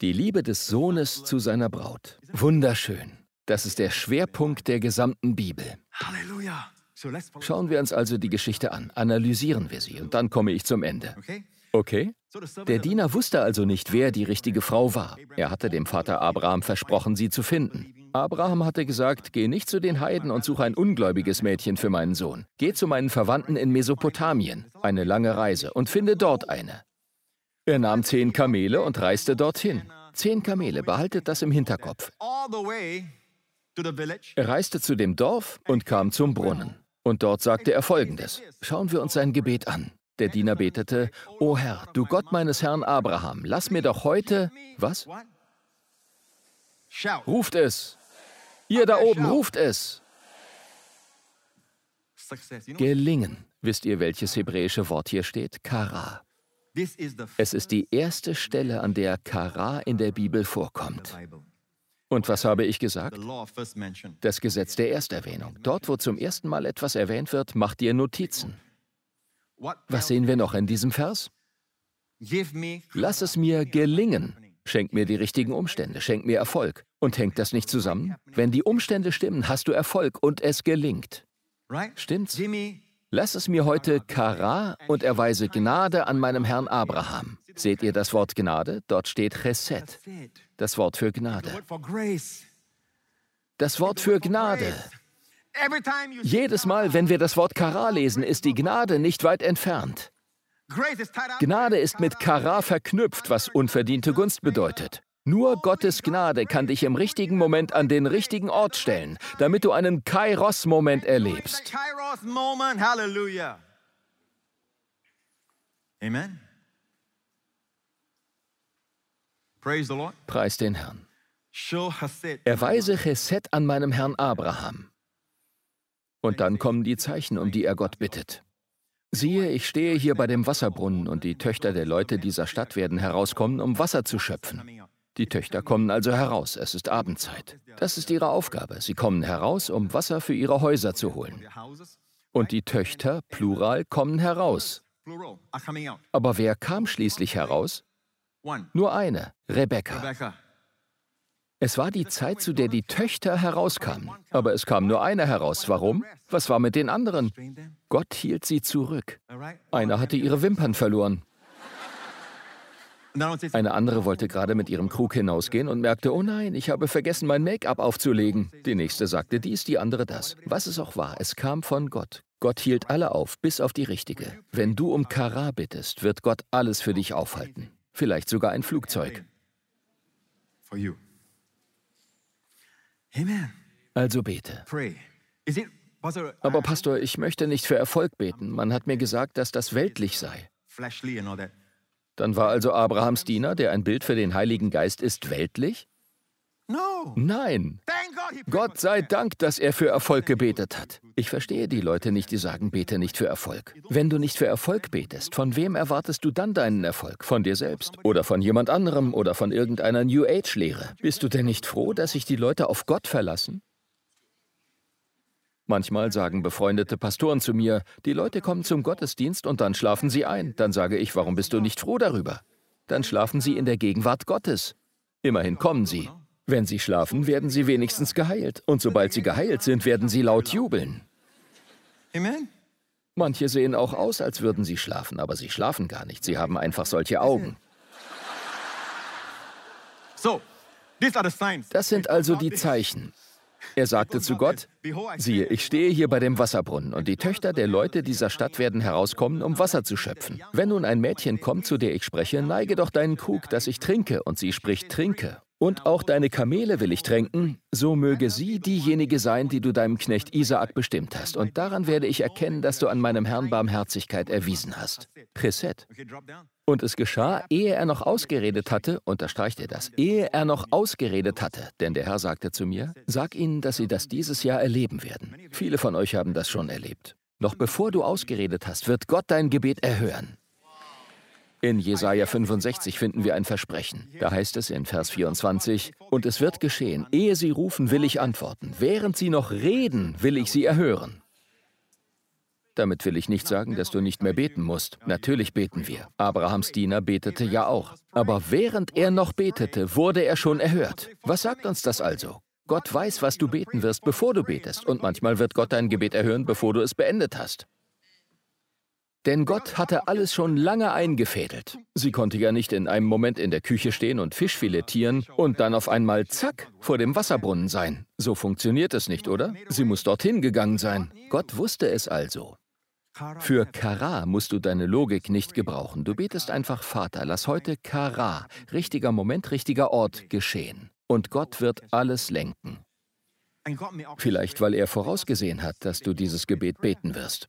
Die Liebe des Sohnes zu seiner Braut. Wunderschön. Das ist der Schwerpunkt der gesamten Bibel. Halleluja. Schauen wir uns also die Geschichte an, analysieren wir sie und dann komme ich zum Ende. Okay? Der Diener wusste also nicht, wer die richtige Frau war. Er hatte dem Vater Abraham versprochen, sie zu finden. Abraham hatte gesagt, geh nicht zu den Heiden und suche ein ungläubiges Mädchen für meinen Sohn. Geh zu meinen Verwandten in Mesopotamien, eine lange Reise, und finde dort eine. Er nahm zehn Kamele und reiste dorthin. Zehn Kamele, behaltet das im Hinterkopf. Er reiste zu dem Dorf und kam zum Brunnen. Und dort sagte er folgendes. Schauen wir uns sein Gebet an. Der Diener betete, O Herr, du Gott meines Herrn Abraham, lass mir doch heute... Was? Ruft es. Ihr da oben, ruft es. Gelingen. Wisst ihr, welches hebräische Wort hier steht? Kara. Es ist die erste Stelle, an der Kara in der Bibel vorkommt. Und was habe ich gesagt? Das Gesetz der Ersterwähnung. Dort, wo zum ersten Mal etwas erwähnt wird, macht ihr Notizen. Was sehen wir noch in diesem Vers? Lass es mir gelingen. Schenk mir die richtigen Umstände, schenk mir Erfolg. Und hängt das nicht zusammen? Wenn die Umstände stimmen, hast du Erfolg und es gelingt. Stimmt's? Lass es mir heute Kara und erweise Gnade an meinem Herrn Abraham. Seht ihr das Wort Gnade? Dort steht Chesed, das Wort für Gnade. Das Wort für Gnade. Jedes Mal, wenn wir das Wort Kara lesen, ist die Gnade nicht weit entfernt. Gnade ist mit Kara verknüpft, was unverdiente Gunst bedeutet. Nur Gottes Gnade kann dich im richtigen Moment an den richtigen Ort stellen, damit du einen Kairos-Moment erlebst. Amen. Preis den Herrn. Erweise Chesed an meinem Herrn Abraham. Und dann kommen die Zeichen, um die er Gott bittet. Siehe, ich stehe hier bei dem Wasserbrunnen und die Töchter der Leute dieser Stadt werden herauskommen, um Wasser zu schöpfen. Die Töchter kommen also heraus, es ist Abendzeit. Das ist ihre Aufgabe. Sie kommen heraus, um Wasser für ihre Häuser zu holen. Und die Töchter, plural, kommen heraus. Aber wer kam schließlich heraus? Nur eine, Rebekka. Es war die Zeit, zu der die Töchter herauskamen. Aber es kam nur eine heraus. Warum? Was war mit den anderen? Gott hielt sie zurück. Einer hatte ihre Wimpern verloren. Eine andere wollte gerade mit ihrem Krug hinausgehen und merkte, oh nein, ich habe vergessen, mein Make-up aufzulegen. Die nächste sagte dies, die andere das. Was es auch war, es kam von Gott. Gott hielt alle auf, bis auf die richtige. Wenn du um Kara bittest, wird Gott alles für dich aufhalten. Vielleicht sogar ein Flugzeug. Also bete. Aber Pastor, ich möchte nicht für Erfolg beten. Man hat mir gesagt, dass das weltlich sei. Dann war also Abrahams Diener, der ein Bild für den Heiligen Geist ist, weltlich? Nein. Gott sei. Dank, dass er für Erfolg gebetet hat. Ich verstehe die Leute nicht, die sagen, bete nicht für Erfolg. Wenn du nicht für Erfolg betest, von wem erwartest du dann deinen Erfolg? Von dir selbst? Oder von jemand anderem? Oder von irgendeiner New Age-Lehre? Bist du denn nicht froh, dass sich die Leute auf Gott verlassen? Manchmal sagen befreundete Pastoren zu mir, die Leute kommen zum Gottesdienst und dann schlafen sie ein. Dann sage ich, warum bist du nicht froh darüber? Dann schlafen sie in der Gegenwart Gottes. Immerhin kommen sie. Wenn sie schlafen, werden sie wenigstens geheilt. Und sobald sie geheilt sind, werden sie laut jubeln. Amen. Manche sehen auch aus, als würden sie schlafen, aber sie schlafen gar nicht. Sie haben einfach solche Augen. So, these are the signs. Das sind also die Zeichen. Er sagte zu Gott, siehe, ich stehe hier bei dem Wasserbrunnen und die Töchter der Leute dieser Stadt werden herauskommen, um Wasser zu schöpfen. Wenn nun ein Mädchen kommt, zu der ich spreche, neige doch deinen Krug, dass ich trinke, und sie spricht, trinke. Und auch deine Kamele will ich tränken, so möge sie diejenige sein, die du deinem Knecht Isaak bestimmt hast. Und daran werde ich erkennen, dass du an meinem Herrn Barmherzigkeit erwiesen hast. Chesed. Und es geschah, ehe er noch ausgeredet hatte, unterstreicht er das, ehe er noch ausgeredet hatte, denn der Herr sagte zu mir, sag ihnen, dass sie das dieses Jahr erleben werden. Viele von euch haben das schon erlebt. Noch bevor du ausgeredet hast, wird Gott dein Gebet erhören. In Jesaja 65 finden wir ein Versprechen. Da heißt es in Vers 24: Und es wird geschehen, ehe sie rufen, will ich antworten. Während sie noch reden, will ich sie erhören. Damit will ich nicht sagen, dass du nicht mehr beten musst. Natürlich beten wir. Abrahams Diener betete ja auch. Aber während er noch betete, wurde er schon erhört. Was sagt uns das also? Gott weiß, was du beten wirst, bevor du betest. Und manchmal wird Gott dein Gebet erhören, bevor du es beendet hast. Denn Gott hatte alles schon lange eingefädelt. Sie konnte ja nicht in einem Moment in der Küche stehen und Fisch filetieren und dann auf einmal zack vor dem Wasserbrunnen sein. So funktioniert es nicht, oder? Sie muss dorthin gegangen sein. Gott wusste es also. Für Kara musst du deine Logik nicht gebrauchen. Du betest einfach, Vater, lass heute Kara, richtiger Moment, richtiger Ort geschehen. Und Gott wird alles lenken. Vielleicht, weil er vorausgesehen hat, dass du dieses Gebet beten wirst.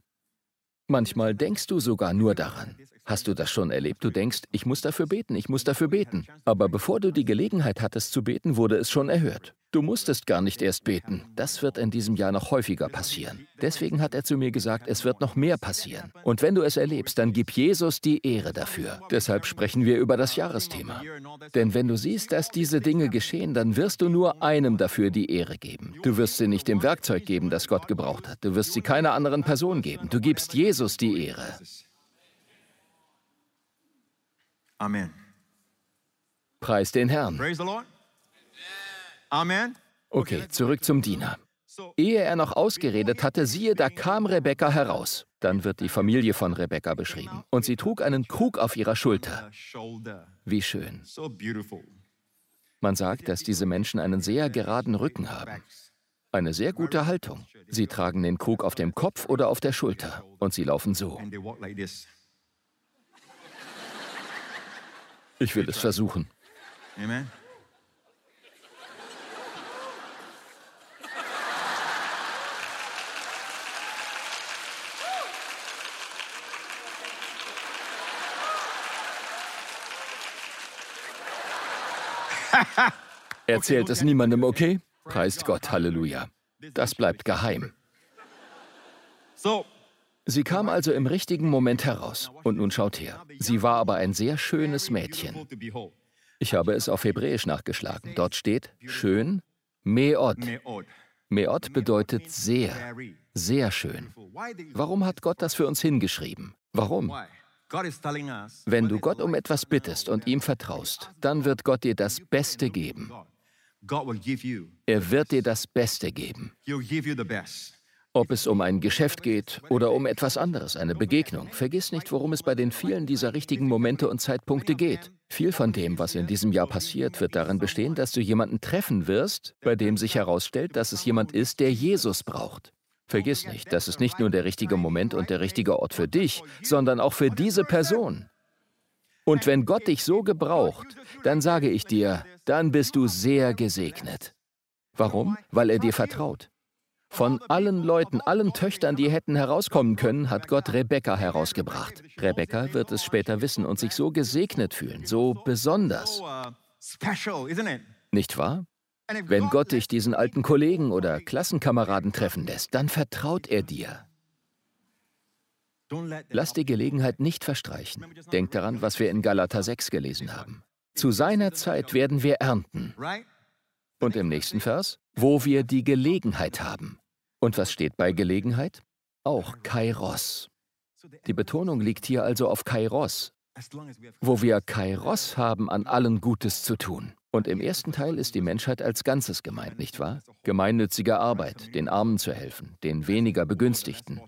Manchmal denkst du sogar nur daran. Hast du das schon erlebt? Du denkst, ich muss dafür beten, ich muss dafür beten. Aber bevor du die Gelegenheit hattest zu beten, wurde es schon erhört. Du musstest gar nicht erst beten. Das wird in diesem Jahr noch häufiger passieren. Deswegen hat er zu mir gesagt, es wird noch mehr passieren. Und wenn du es erlebst, dann gib Jesus die Ehre dafür. Deshalb sprechen wir über das Jahresthema. Denn wenn du siehst, dass diese Dinge geschehen, dann wirst du nur einem dafür die Ehre geben. Du wirst sie nicht dem Werkzeug geben, das Gott gebraucht hat. Du wirst sie keiner anderen Person geben. Du gibst Jesus die Ehre. Amen. Preis den Herrn. Amen. Okay, zurück zum Diener. Ehe er noch ausgeredet hatte, siehe, da kam Rebekka heraus. Dann wird die Familie von Rebekka beschrieben. Und sie trug einen Krug auf ihrer Schulter. Wie schön. Man sagt, dass diese Menschen einen sehr geraden Rücken haben. Eine sehr gute Haltung. Sie tragen den Krug auf dem Kopf oder auf der Schulter. Und sie laufen so. And they walk like this. Ich will es versuchen. Amen. Erzählt es niemandem, okay? Preist Gott, Halleluja. Das bleibt geheim. So, Sie kam also im richtigen Moment heraus. Und nun schaut her. Sie war aber ein sehr schönes Mädchen. Ich habe es auf Hebräisch nachgeschlagen. Dort steht schön, Meot. Me'od. Meot bedeutet sehr, sehr schön. Warum hat Gott das für uns hingeschrieben? Warum? Wenn du Gott um etwas bittest und ihm vertraust, dann wird Gott dir das Beste geben. Er wird dir das Beste geben. Ob es um ein Geschäft geht oder um etwas anderes, eine Begegnung. Vergiss nicht, worum es bei den vielen dieser richtigen Momente und Zeitpunkte geht. Viel von dem, was in diesem Jahr passiert, wird darin bestehen, dass du jemanden treffen wirst, bei dem sich herausstellt, dass es jemand ist, der Jesus braucht. Vergiss nicht, das ist nicht nur der richtige Moment und der richtige Ort für dich, sondern auch für diese Person. Und wenn Gott dich so gebraucht, dann sage ich dir, dann bist du sehr gesegnet. Warum? Weil er dir vertraut. Von allen Leuten, allen Töchtern, die hätten herauskommen können, hat Gott Rebekka herausgebracht. Rebekka wird es später wissen und sich so gesegnet fühlen, so besonders. Nicht wahr? Wenn Gott dich diesen alten Kollegen oder Klassenkameraden treffen lässt, dann vertraut er dir. Lass die Gelegenheit nicht verstreichen. Denk daran, was wir in Galater 6 gelesen haben. Zu seiner Zeit werden wir ernten. Und im nächsten Vers, wo wir die Gelegenheit haben. Und was steht bei Gelegenheit? Auch Kairos. Die Betonung liegt hier also auf Kairos, wo wir Kairos haben, an allen Gutes zu tun. Und im ersten Teil ist die Menschheit als Ganzes gemeint, nicht wahr? Gemeinnützige Arbeit, den Armen zu helfen, den weniger Begünstigten,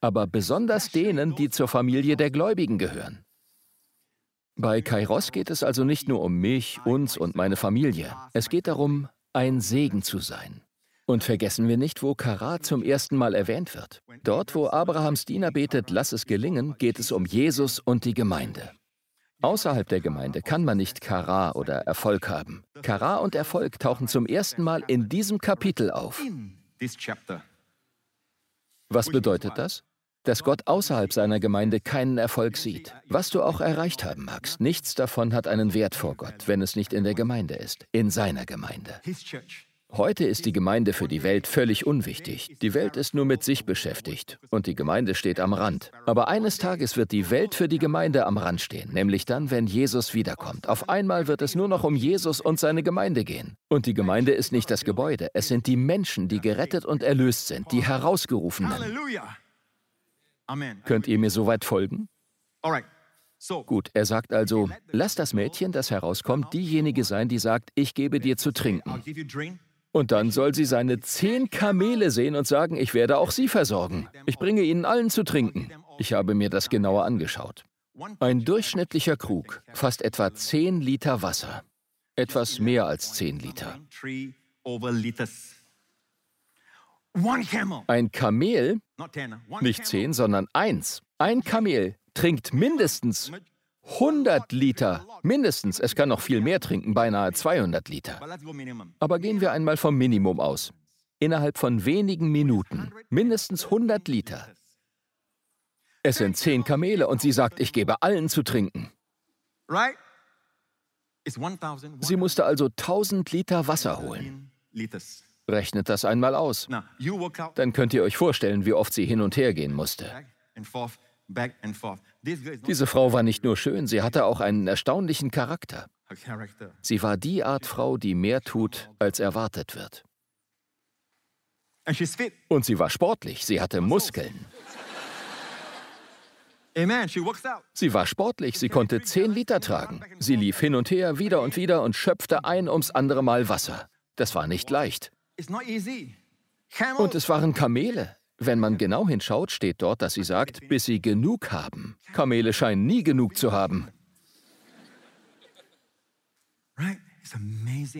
aber besonders denen, die zur Familie der Gläubigen gehören. Bei Kairos geht es also nicht nur um mich, uns und meine Familie. Es geht darum, ein Segen zu sein. Und vergessen wir nicht, wo Kara zum ersten Mal erwähnt wird. Dort, wo Abrahams Diener betet, lass es gelingen, geht es um Jesus und die Gemeinde. Außerhalb der Gemeinde kann man nicht Kara oder Erfolg haben. Kara und Erfolg tauchen zum ersten Mal in diesem Kapitel auf. Was bedeutet das? Dass Gott außerhalb seiner Gemeinde keinen Erfolg sieht. Was du auch erreicht haben magst, nichts davon hat einen Wert vor Gott, wenn es nicht in der Gemeinde ist, in seiner Gemeinde. Heute ist die Gemeinde für die Welt völlig unwichtig. Die Welt ist nur mit sich beschäftigt und die Gemeinde steht am Rand. Aber eines Tages wird die Welt für die Gemeinde am Rand stehen, nämlich dann, wenn Jesus wiederkommt. Auf einmal wird es nur noch um Jesus und seine Gemeinde gehen. Und die Gemeinde ist nicht das Gebäude, es sind die Menschen, die gerettet und erlöst sind, die Herausgerufenen. Könnt ihr mir soweit folgen? Gut, er sagt also, lass das Mädchen, das herauskommt, diejenige sein, die sagt, ich gebe dir zu trinken. Und dann soll sie seine zehn Kamele sehen und sagen, ich werde auch sie versorgen. Ich bringe ihnen allen zu trinken. Ich habe mir das genauer angeschaut. Ein durchschnittlicher Krug fasst etwa 10 Liter Wasser. Etwas mehr als 10 Liter. Ein Kamel, nicht 10, sondern eins. Ein Kamel trinkt mindestens 100 Liter, mindestens. Es kann noch viel mehr trinken, beinahe 200 Liter. Aber gehen wir einmal vom Minimum aus. Innerhalb von wenigen Minuten mindestens 100 Liter. Es sind zehn Kamele und sie sagt, ich gebe allen zu trinken. Sie musste also 1000 Liter Wasser holen. Rechnet das einmal aus. Dann könnt ihr euch vorstellen, wie oft sie hin und her gehen musste. Diese Frau war nicht nur schön, sie hatte auch einen erstaunlichen Charakter. Sie war die Art Frau, die mehr tut, als erwartet wird. Und sie war sportlich, sie hatte Muskeln. Sie war sportlich, sie konnte 10 Liter tragen. Sie lief hin und her, wieder und wieder und schöpfte ein ums andere Mal Wasser. Das war nicht leicht. Und es waren Kamele. Wenn man genau hinschaut, steht dort, dass sie sagt, bis sie genug haben. Kamele scheinen nie genug zu haben.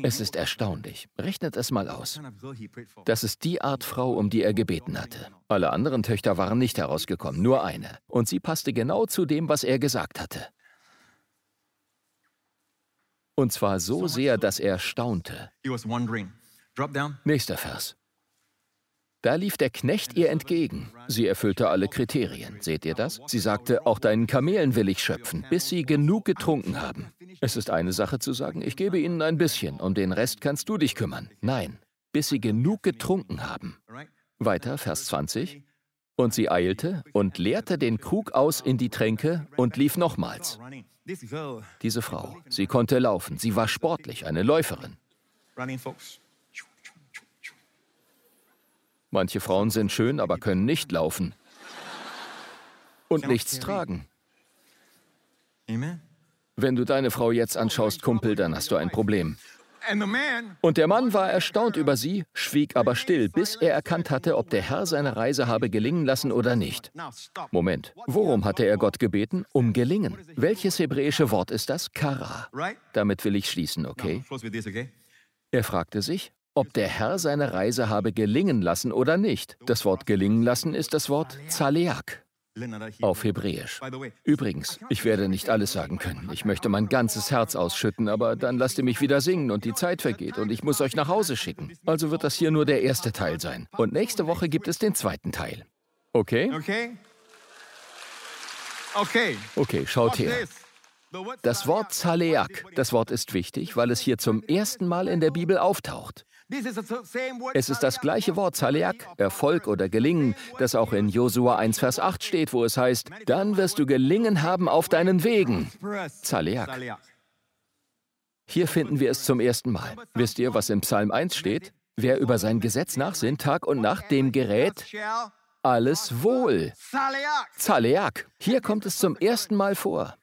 Es ist erstaunlich. Rechnet es mal aus. Das ist die Art Frau, um die er gebeten hatte. Alle anderen Töchter waren nicht herausgekommen, nur eine. Und sie passte genau zu dem, was er gesagt hatte. Und zwar so sehr, dass er staunte. Nächster Vers. Da lief der Knecht ihr entgegen. Sie erfüllte alle Kriterien. Seht ihr das? Sie sagte, auch deinen Kamelen will ich schöpfen, bis sie genug getrunken haben. Es ist eine Sache zu sagen, ich gebe ihnen ein bisschen, um den Rest kannst du dich kümmern. Nein, bis sie genug getrunken haben. Weiter, Vers 20. Und sie eilte und leerte den Krug aus in die Tränke und lief nochmals. Diese Frau, sie konnte laufen, sie war sportlich, eine Läuferin. Manche Frauen sind schön, aber können nicht laufen. Und nichts tragen. Wenn du deine Frau jetzt anschaust, Kumpel, dann hast du ein Problem. Und der Mann war erstaunt über sie, schwieg aber still, bis er erkannt hatte, ob der Herr seine Reise habe gelingen lassen oder nicht. Moment, worum hatte er Gott gebeten? Um gelingen. Welches hebräische Wort ist das? Kara. Damit will ich schließen, okay? Er fragte sich, ob der Herr seine Reise habe gelingen lassen oder nicht. Das Wort gelingen lassen ist das Wort Zaleak. auf Hebräisch. Übrigens, ich werde nicht alles sagen können. Ich möchte mein ganzes Herz ausschütten, aber dann lasst ihr mich wieder singen und die Zeit vergeht und ich muss euch nach Hause schicken. Also wird das hier nur der erste Teil sein. Und nächste Woche gibt es den zweiten Teil. Okay? Okay? Okay. Okay, schaut her. Das Wort Zaleak, das Wort ist wichtig, weil es hier zum ersten Mal in der Bibel auftaucht. Es ist das gleiche Wort Zaleak, Erfolg oder Gelingen, das auch in Josua 1, Vers 8 steht, wo es heißt, dann wirst du gelingen haben auf deinen Wegen. Zaleak. Hier finden wir es zum ersten Mal. Wisst ihr, was im Psalm 1 steht? Wer über sein Gesetz nachsinnt, Tag und Nacht, dem gerät alles wohl. Zaleak. Hier kommt es zum ersten Mal vor.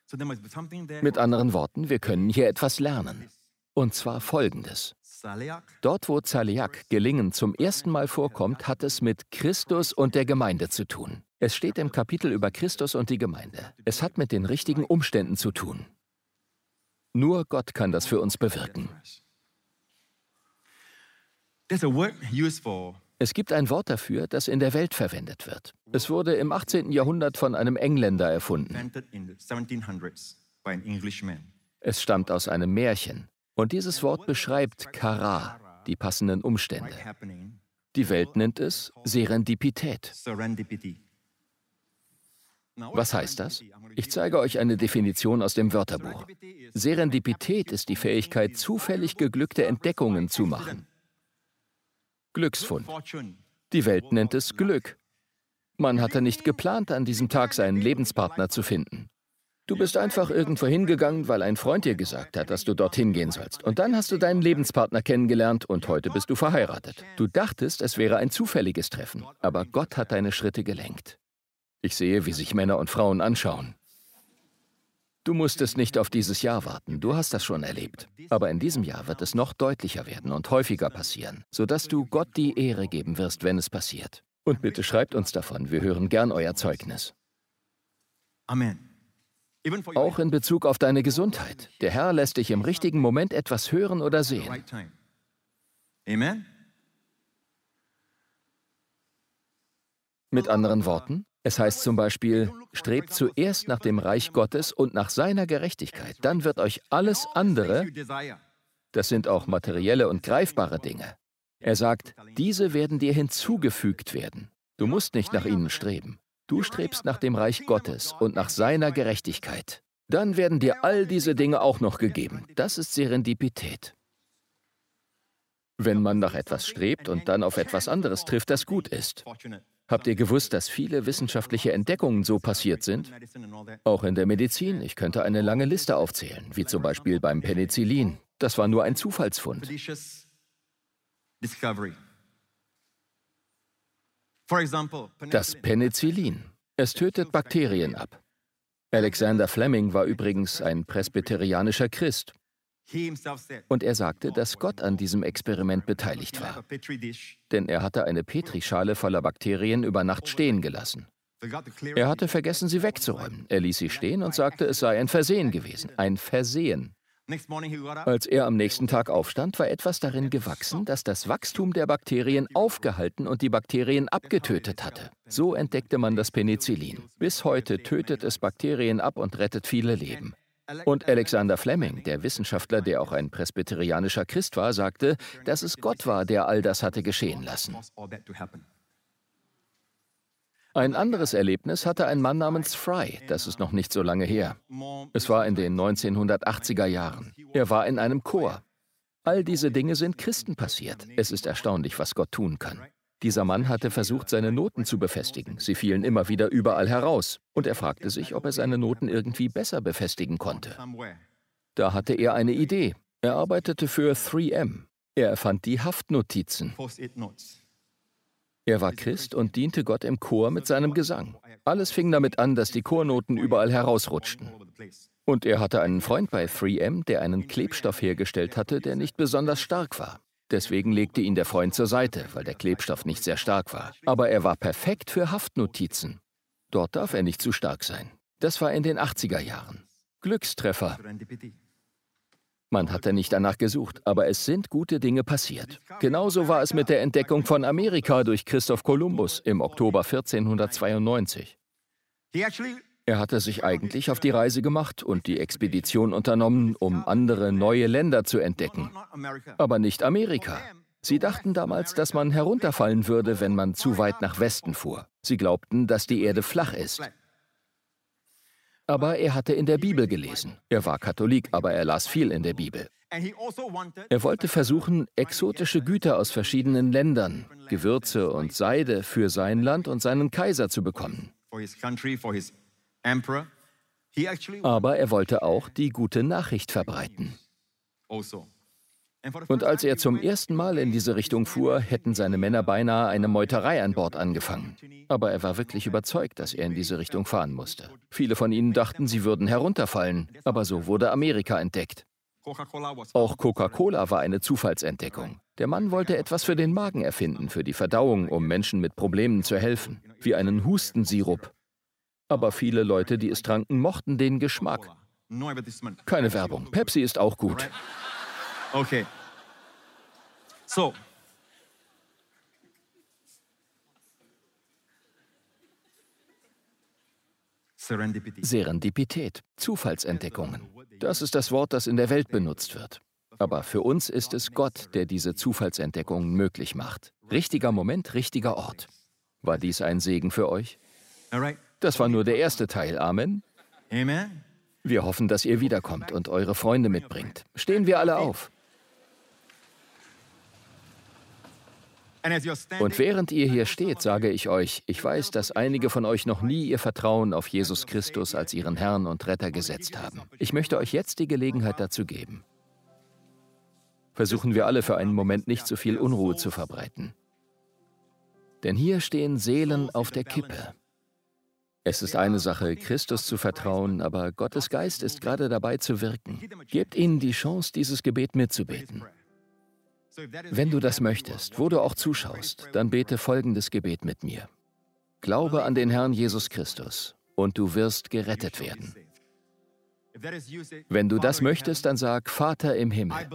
Mit anderen Worten, wir können hier etwas lernen. Und zwar Folgendes. Dort, wo Zaleak Gelingen zum ersten Mal vorkommt, hat es mit Christus und der Gemeinde zu tun. Es steht im Kapitel über Christus und die Gemeinde. Es hat mit den richtigen Umständen zu tun. Nur Gott kann das für uns bewirken. Es gibt ein Wort dafür, das in der Welt verwendet wird. Es wurde im 18. Jahrhundert von einem Engländer erfunden. Es stammt aus einem Märchen. Und dieses Wort beschreibt Kara, die passenden Umstände. Die Welt nennt es Serendipität. Was heißt das? Ich zeige euch eine Definition aus dem Wörterbuch. Serendipität ist die Fähigkeit, zufällig geglückte Entdeckungen zu machen. Glücksfund. Die Welt nennt es Glück. Man hatte nicht geplant, an diesem Tag seinen Lebenspartner zu finden. Du bist einfach irgendwo hingegangen, weil ein Freund dir gesagt hat, dass du dorthin gehen sollst. Und dann hast du deinen Lebenspartner kennengelernt und heute bist du verheiratet. Du dachtest, es wäre ein zufälliges Treffen, aber Gott hat deine Schritte gelenkt. Ich sehe, wie sich Männer und Frauen anschauen. Du musstest nicht auf dieses Jahr warten, du hast das schon erlebt. Aber in diesem Jahr wird es noch deutlicher werden und häufiger passieren, sodass du Gott die Ehre geben wirst, wenn es passiert. Und bitte schreibt uns davon, wir hören gern euer Zeugnis. Amen. Auch in Bezug auf deine Gesundheit. Der Herr lässt dich im richtigen Moment etwas hören oder sehen. Amen. Mit anderen Worten, es heißt zum Beispiel, strebt zuerst nach dem Reich Gottes und nach seiner Gerechtigkeit, dann wird euch alles andere, das sind auch materielle und greifbare Dinge. Er sagt, diese werden dir hinzugefügt werden. Du musst nicht nach ihnen streben. Du strebst nach dem Reich Gottes und nach seiner Gerechtigkeit. Dann werden dir all diese Dinge auch noch gegeben. Das ist Serendipität. Wenn man nach etwas strebt und dann auf etwas anderes trifft, das gut ist. Habt ihr gewusst, dass viele wissenschaftliche Entdeckungen so passiert sind? Auch in der Medizin. Ich könnte eine lange Liste aufzählen, wie zum Beispiel beim Penicillin. Das war nur ein Zufallsfund. Das Penicillin. Es tötet Bakterien ab. Alexander Fleming war übrigens ein presbyterianischer Christ. Und er sagte, dass Gott an diesem Experiment beteiligt war. Denn er hatte eine Petrischale voller Bakterien über Nacht stehen gelassen. Er hatte vergessen, sie wegzuräumen. Er ließ sie stehen und sagte, es sei ein Versehen gewesen. Ein Versehen. Als er am nächsten Tag aufstand, war etwas darin gewachsen, das das Wachstum der Bakterien aufgehalten und die Bakterien abgetötet hatte. So entdeckte man das Penicillin. Bis heute tötet es Bakterien ab und rettet viele Leben. Und Alexander Fleming, der Wissenschaftler, der auch ein presbyterianischer Christ war, sagte, dass es Gott war, der all das hatte geschehen lassen. Ein anderes Erlebnis hatte ein Mann namens Fry, das ist noch nicht so lange her. Es war in den 1980er Jahren. Er war in einem Chor. All diese Dinge sind Christen passiert. Es ist erstaunlich, was Gott tun kann. Dieser Mann hatte versucht, seine Noten zu befestigen. Sie fielen immer wieder überall heraus. Und er fragte sich, ob er seine Noten irgendwie besser befestigen konnte. Da hatte er eine Idee. Er arbeitete für 3M. Er erfand die Haftnotizen. Er war Christ und diente Gott im Chor mit seinem Gesang. Alles fing damit an, dass die Chornoten überall herausrutschten. Und er hatte einen Freund bei 3M, der einen Klebstoff hergestellt hatte, der nicht besonders stark war. Deswegen legte ihn der Freund zur Seite, weil der Klebstoff nicht sehr stark war. Aber er war perfekt für Haftnotizen. Dort darf er nicht zu stark sein. Das war in den 80er Jahren. Glückstreffer. Man hatte nicht danach gesucht, aber es sind gute Dinge passiert. Genauso war es mit der Entdeckung von Amerika durch Christoph Kolumbus im Oktober 1492. Er hatte sich eigentlich auf die Reise gemacht und die Expedition unternommen, um andere neue Länder zu entdecken. Aber nicht Amerika. Sie dachten damals, dass man herunterfallen würde, wenn man zu weit nach Westen fuhr. Sie glaubten, dass die Erde flach ist. Aber er hatte in der Bibel gelesen. Er war Katholik, aber er las viel in der Bibel. Er wollte versuchen, exotische Güter aus verschiedenen Ländern, Gewürze und Seide für sein Land und seinen Kaiser zu bekommen. Aber er wollte auch die gute Nachricht verbreiten. Und als er zum ersten Mal in diese Richtung fuhr, hätten seine Männer beinahe eine Meuterei an Bord angefangen. Aber er war wirklich überzeugt, dass er in diese Richtung fahren musste. Viele von ihnen dachten, sie würden herunterfallen, aber so wurde Amerika entdeckt. Auch Coca-Cola war eine Zufallsentdeckung. Der Mann wollte etwas für den Magen erfinden, für die Verdauung, um Menschen mit Problemen zu helfen, wie einen Hustensirup. Aber viele Leute, die es tranken, mochten den Geschmack. Keine Werbung. Pepsi ist auch gut. Okay. So. Serendipität, Zufallsentdeckungen. Das ist das Wort, das in der Welt benutzt wird. Aber für uns ist es Gott, der diese Zufallsentdeckungen möglich macht. Richtiger Moment, richtiger Ort. War dies ein Segen für euch? Das war nur der erste Teil. Amen. Amen. Wir hoffen, dass ihr wiederkommt und eure Freunde mitbringt. Stehen wir alle auf. Und während ihr hier steht, sage ich euch, ich weiß, dass einige von euch noch nie ihr Vertrauen auf Jesus Christus als ihren Herrn und Retter gesetzt haben. Ich möchte euch jetzt die Gelegenheit dazu geben. Versuchen wir alle für einen Moment nicht so viel Unruhe zu verbreiten. Denn hier stehen Seelen auf der Kippe. Es ist eine Sache, Christus zu vertrauen, aber Gottes Geist ist gerade dabei zu wirken. Gebt ihnen die Chance, dieses Gebet mitzubeten. Wenn du das möchtest, wo du auch zuschaust, dann bete folgendes Gebet mit mir. Glaube an den Herrn Jesus Christus und du wirst gerettet werden. Wenn du das möchtest, dann sag, Vater im Himmel,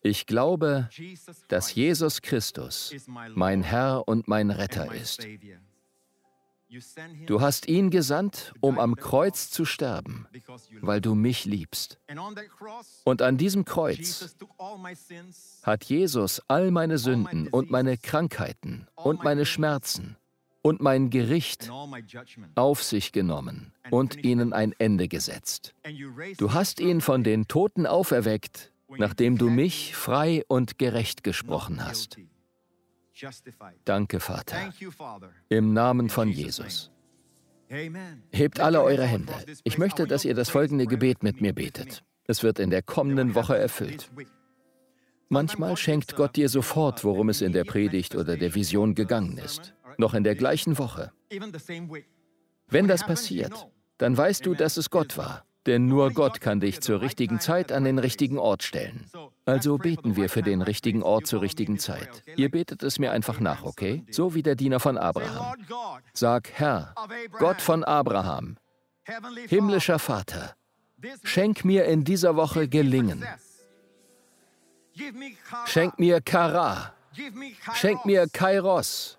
ich glaube, dass Jesus Christus mein Herr und mein Retter ist. Du hast ihn gesandt, um am Kreuz zu sterben, weil du mich liebst. Und an diesem Kreuz hat Jesus all meine Sünden und meine Krankheiten und meine Schmerzen und mein Gericht auf sich genommen und ihnen ein Ende gesetzt. Du hast ihn von den Toten auferweckt, nachdem du mich frei und gerecht gesprochen hast. Danke, Vater. Im Namen von Jesus. Hebt alle eure Hände. Ich möchte, dass ihr das folgende Gebet mit mir betet. Es wird in der kommenden Woche erfüllt. Manchmal schenkt Gott dir sofort, worum es in der Predigt oder der Vision gegangen ist. Noch in der gleichen Woche. Wenn das passiert, dann weißt du, dass es Gott war. Denn nur Gott kann dich zur richtigen Zeit an den richtigen Ort stellen. Also beten wir für den richtigen Ort zur richtigen Zeit. Ihr betet es mir einfach nach, okay? So wie der Diener von Abraham. Sag, Herr, Gott von Abraham, himmlischer Vater, schenk mir in dieser Woche Gelingen. Schenk mir Kara. Schenk mir Kairos.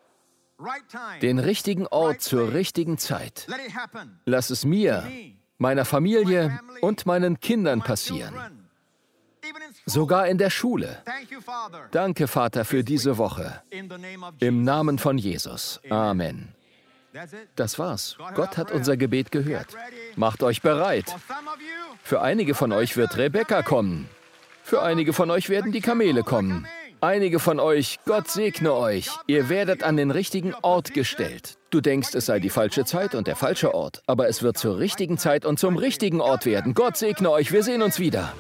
Den richtigen Ort zur richtigen Zeit. Lass es mir meiner Familie und meinen Kindern passieren. Sogar in der Schule. Danke, Vater, für diese Woche. Im Namen von Jesus. Amen. Das war's. Gott hat unser Gebet gehört. Macht euch bereit. Für einige von euch wird Rebecca kommen. Für einige von euch werden die Kamele kommen. Einige von euch, Gott segne euch, ihr werdet an den richtigen Ort gestellt. Du denkst, es sei die falsche Zeit und der falsche Ort, aber es wird zur richtigen Zeit und zum richtigen Ort werden. Gott segne euch, wir sehen uns wieder.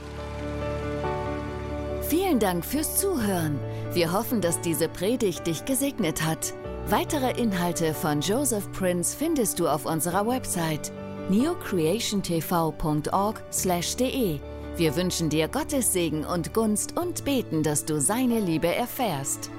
Vielen Dank fürs Zuhören. Wir hoffen, dass diese Predigt dich gesegnet hat. Weitere Inhalte von Joseph Prince findest du auf unserer Website neocreationtv.org/de. Wir wünschen dir Gottes Segen und Gunst und beten, dass du seine Liebe erfährst.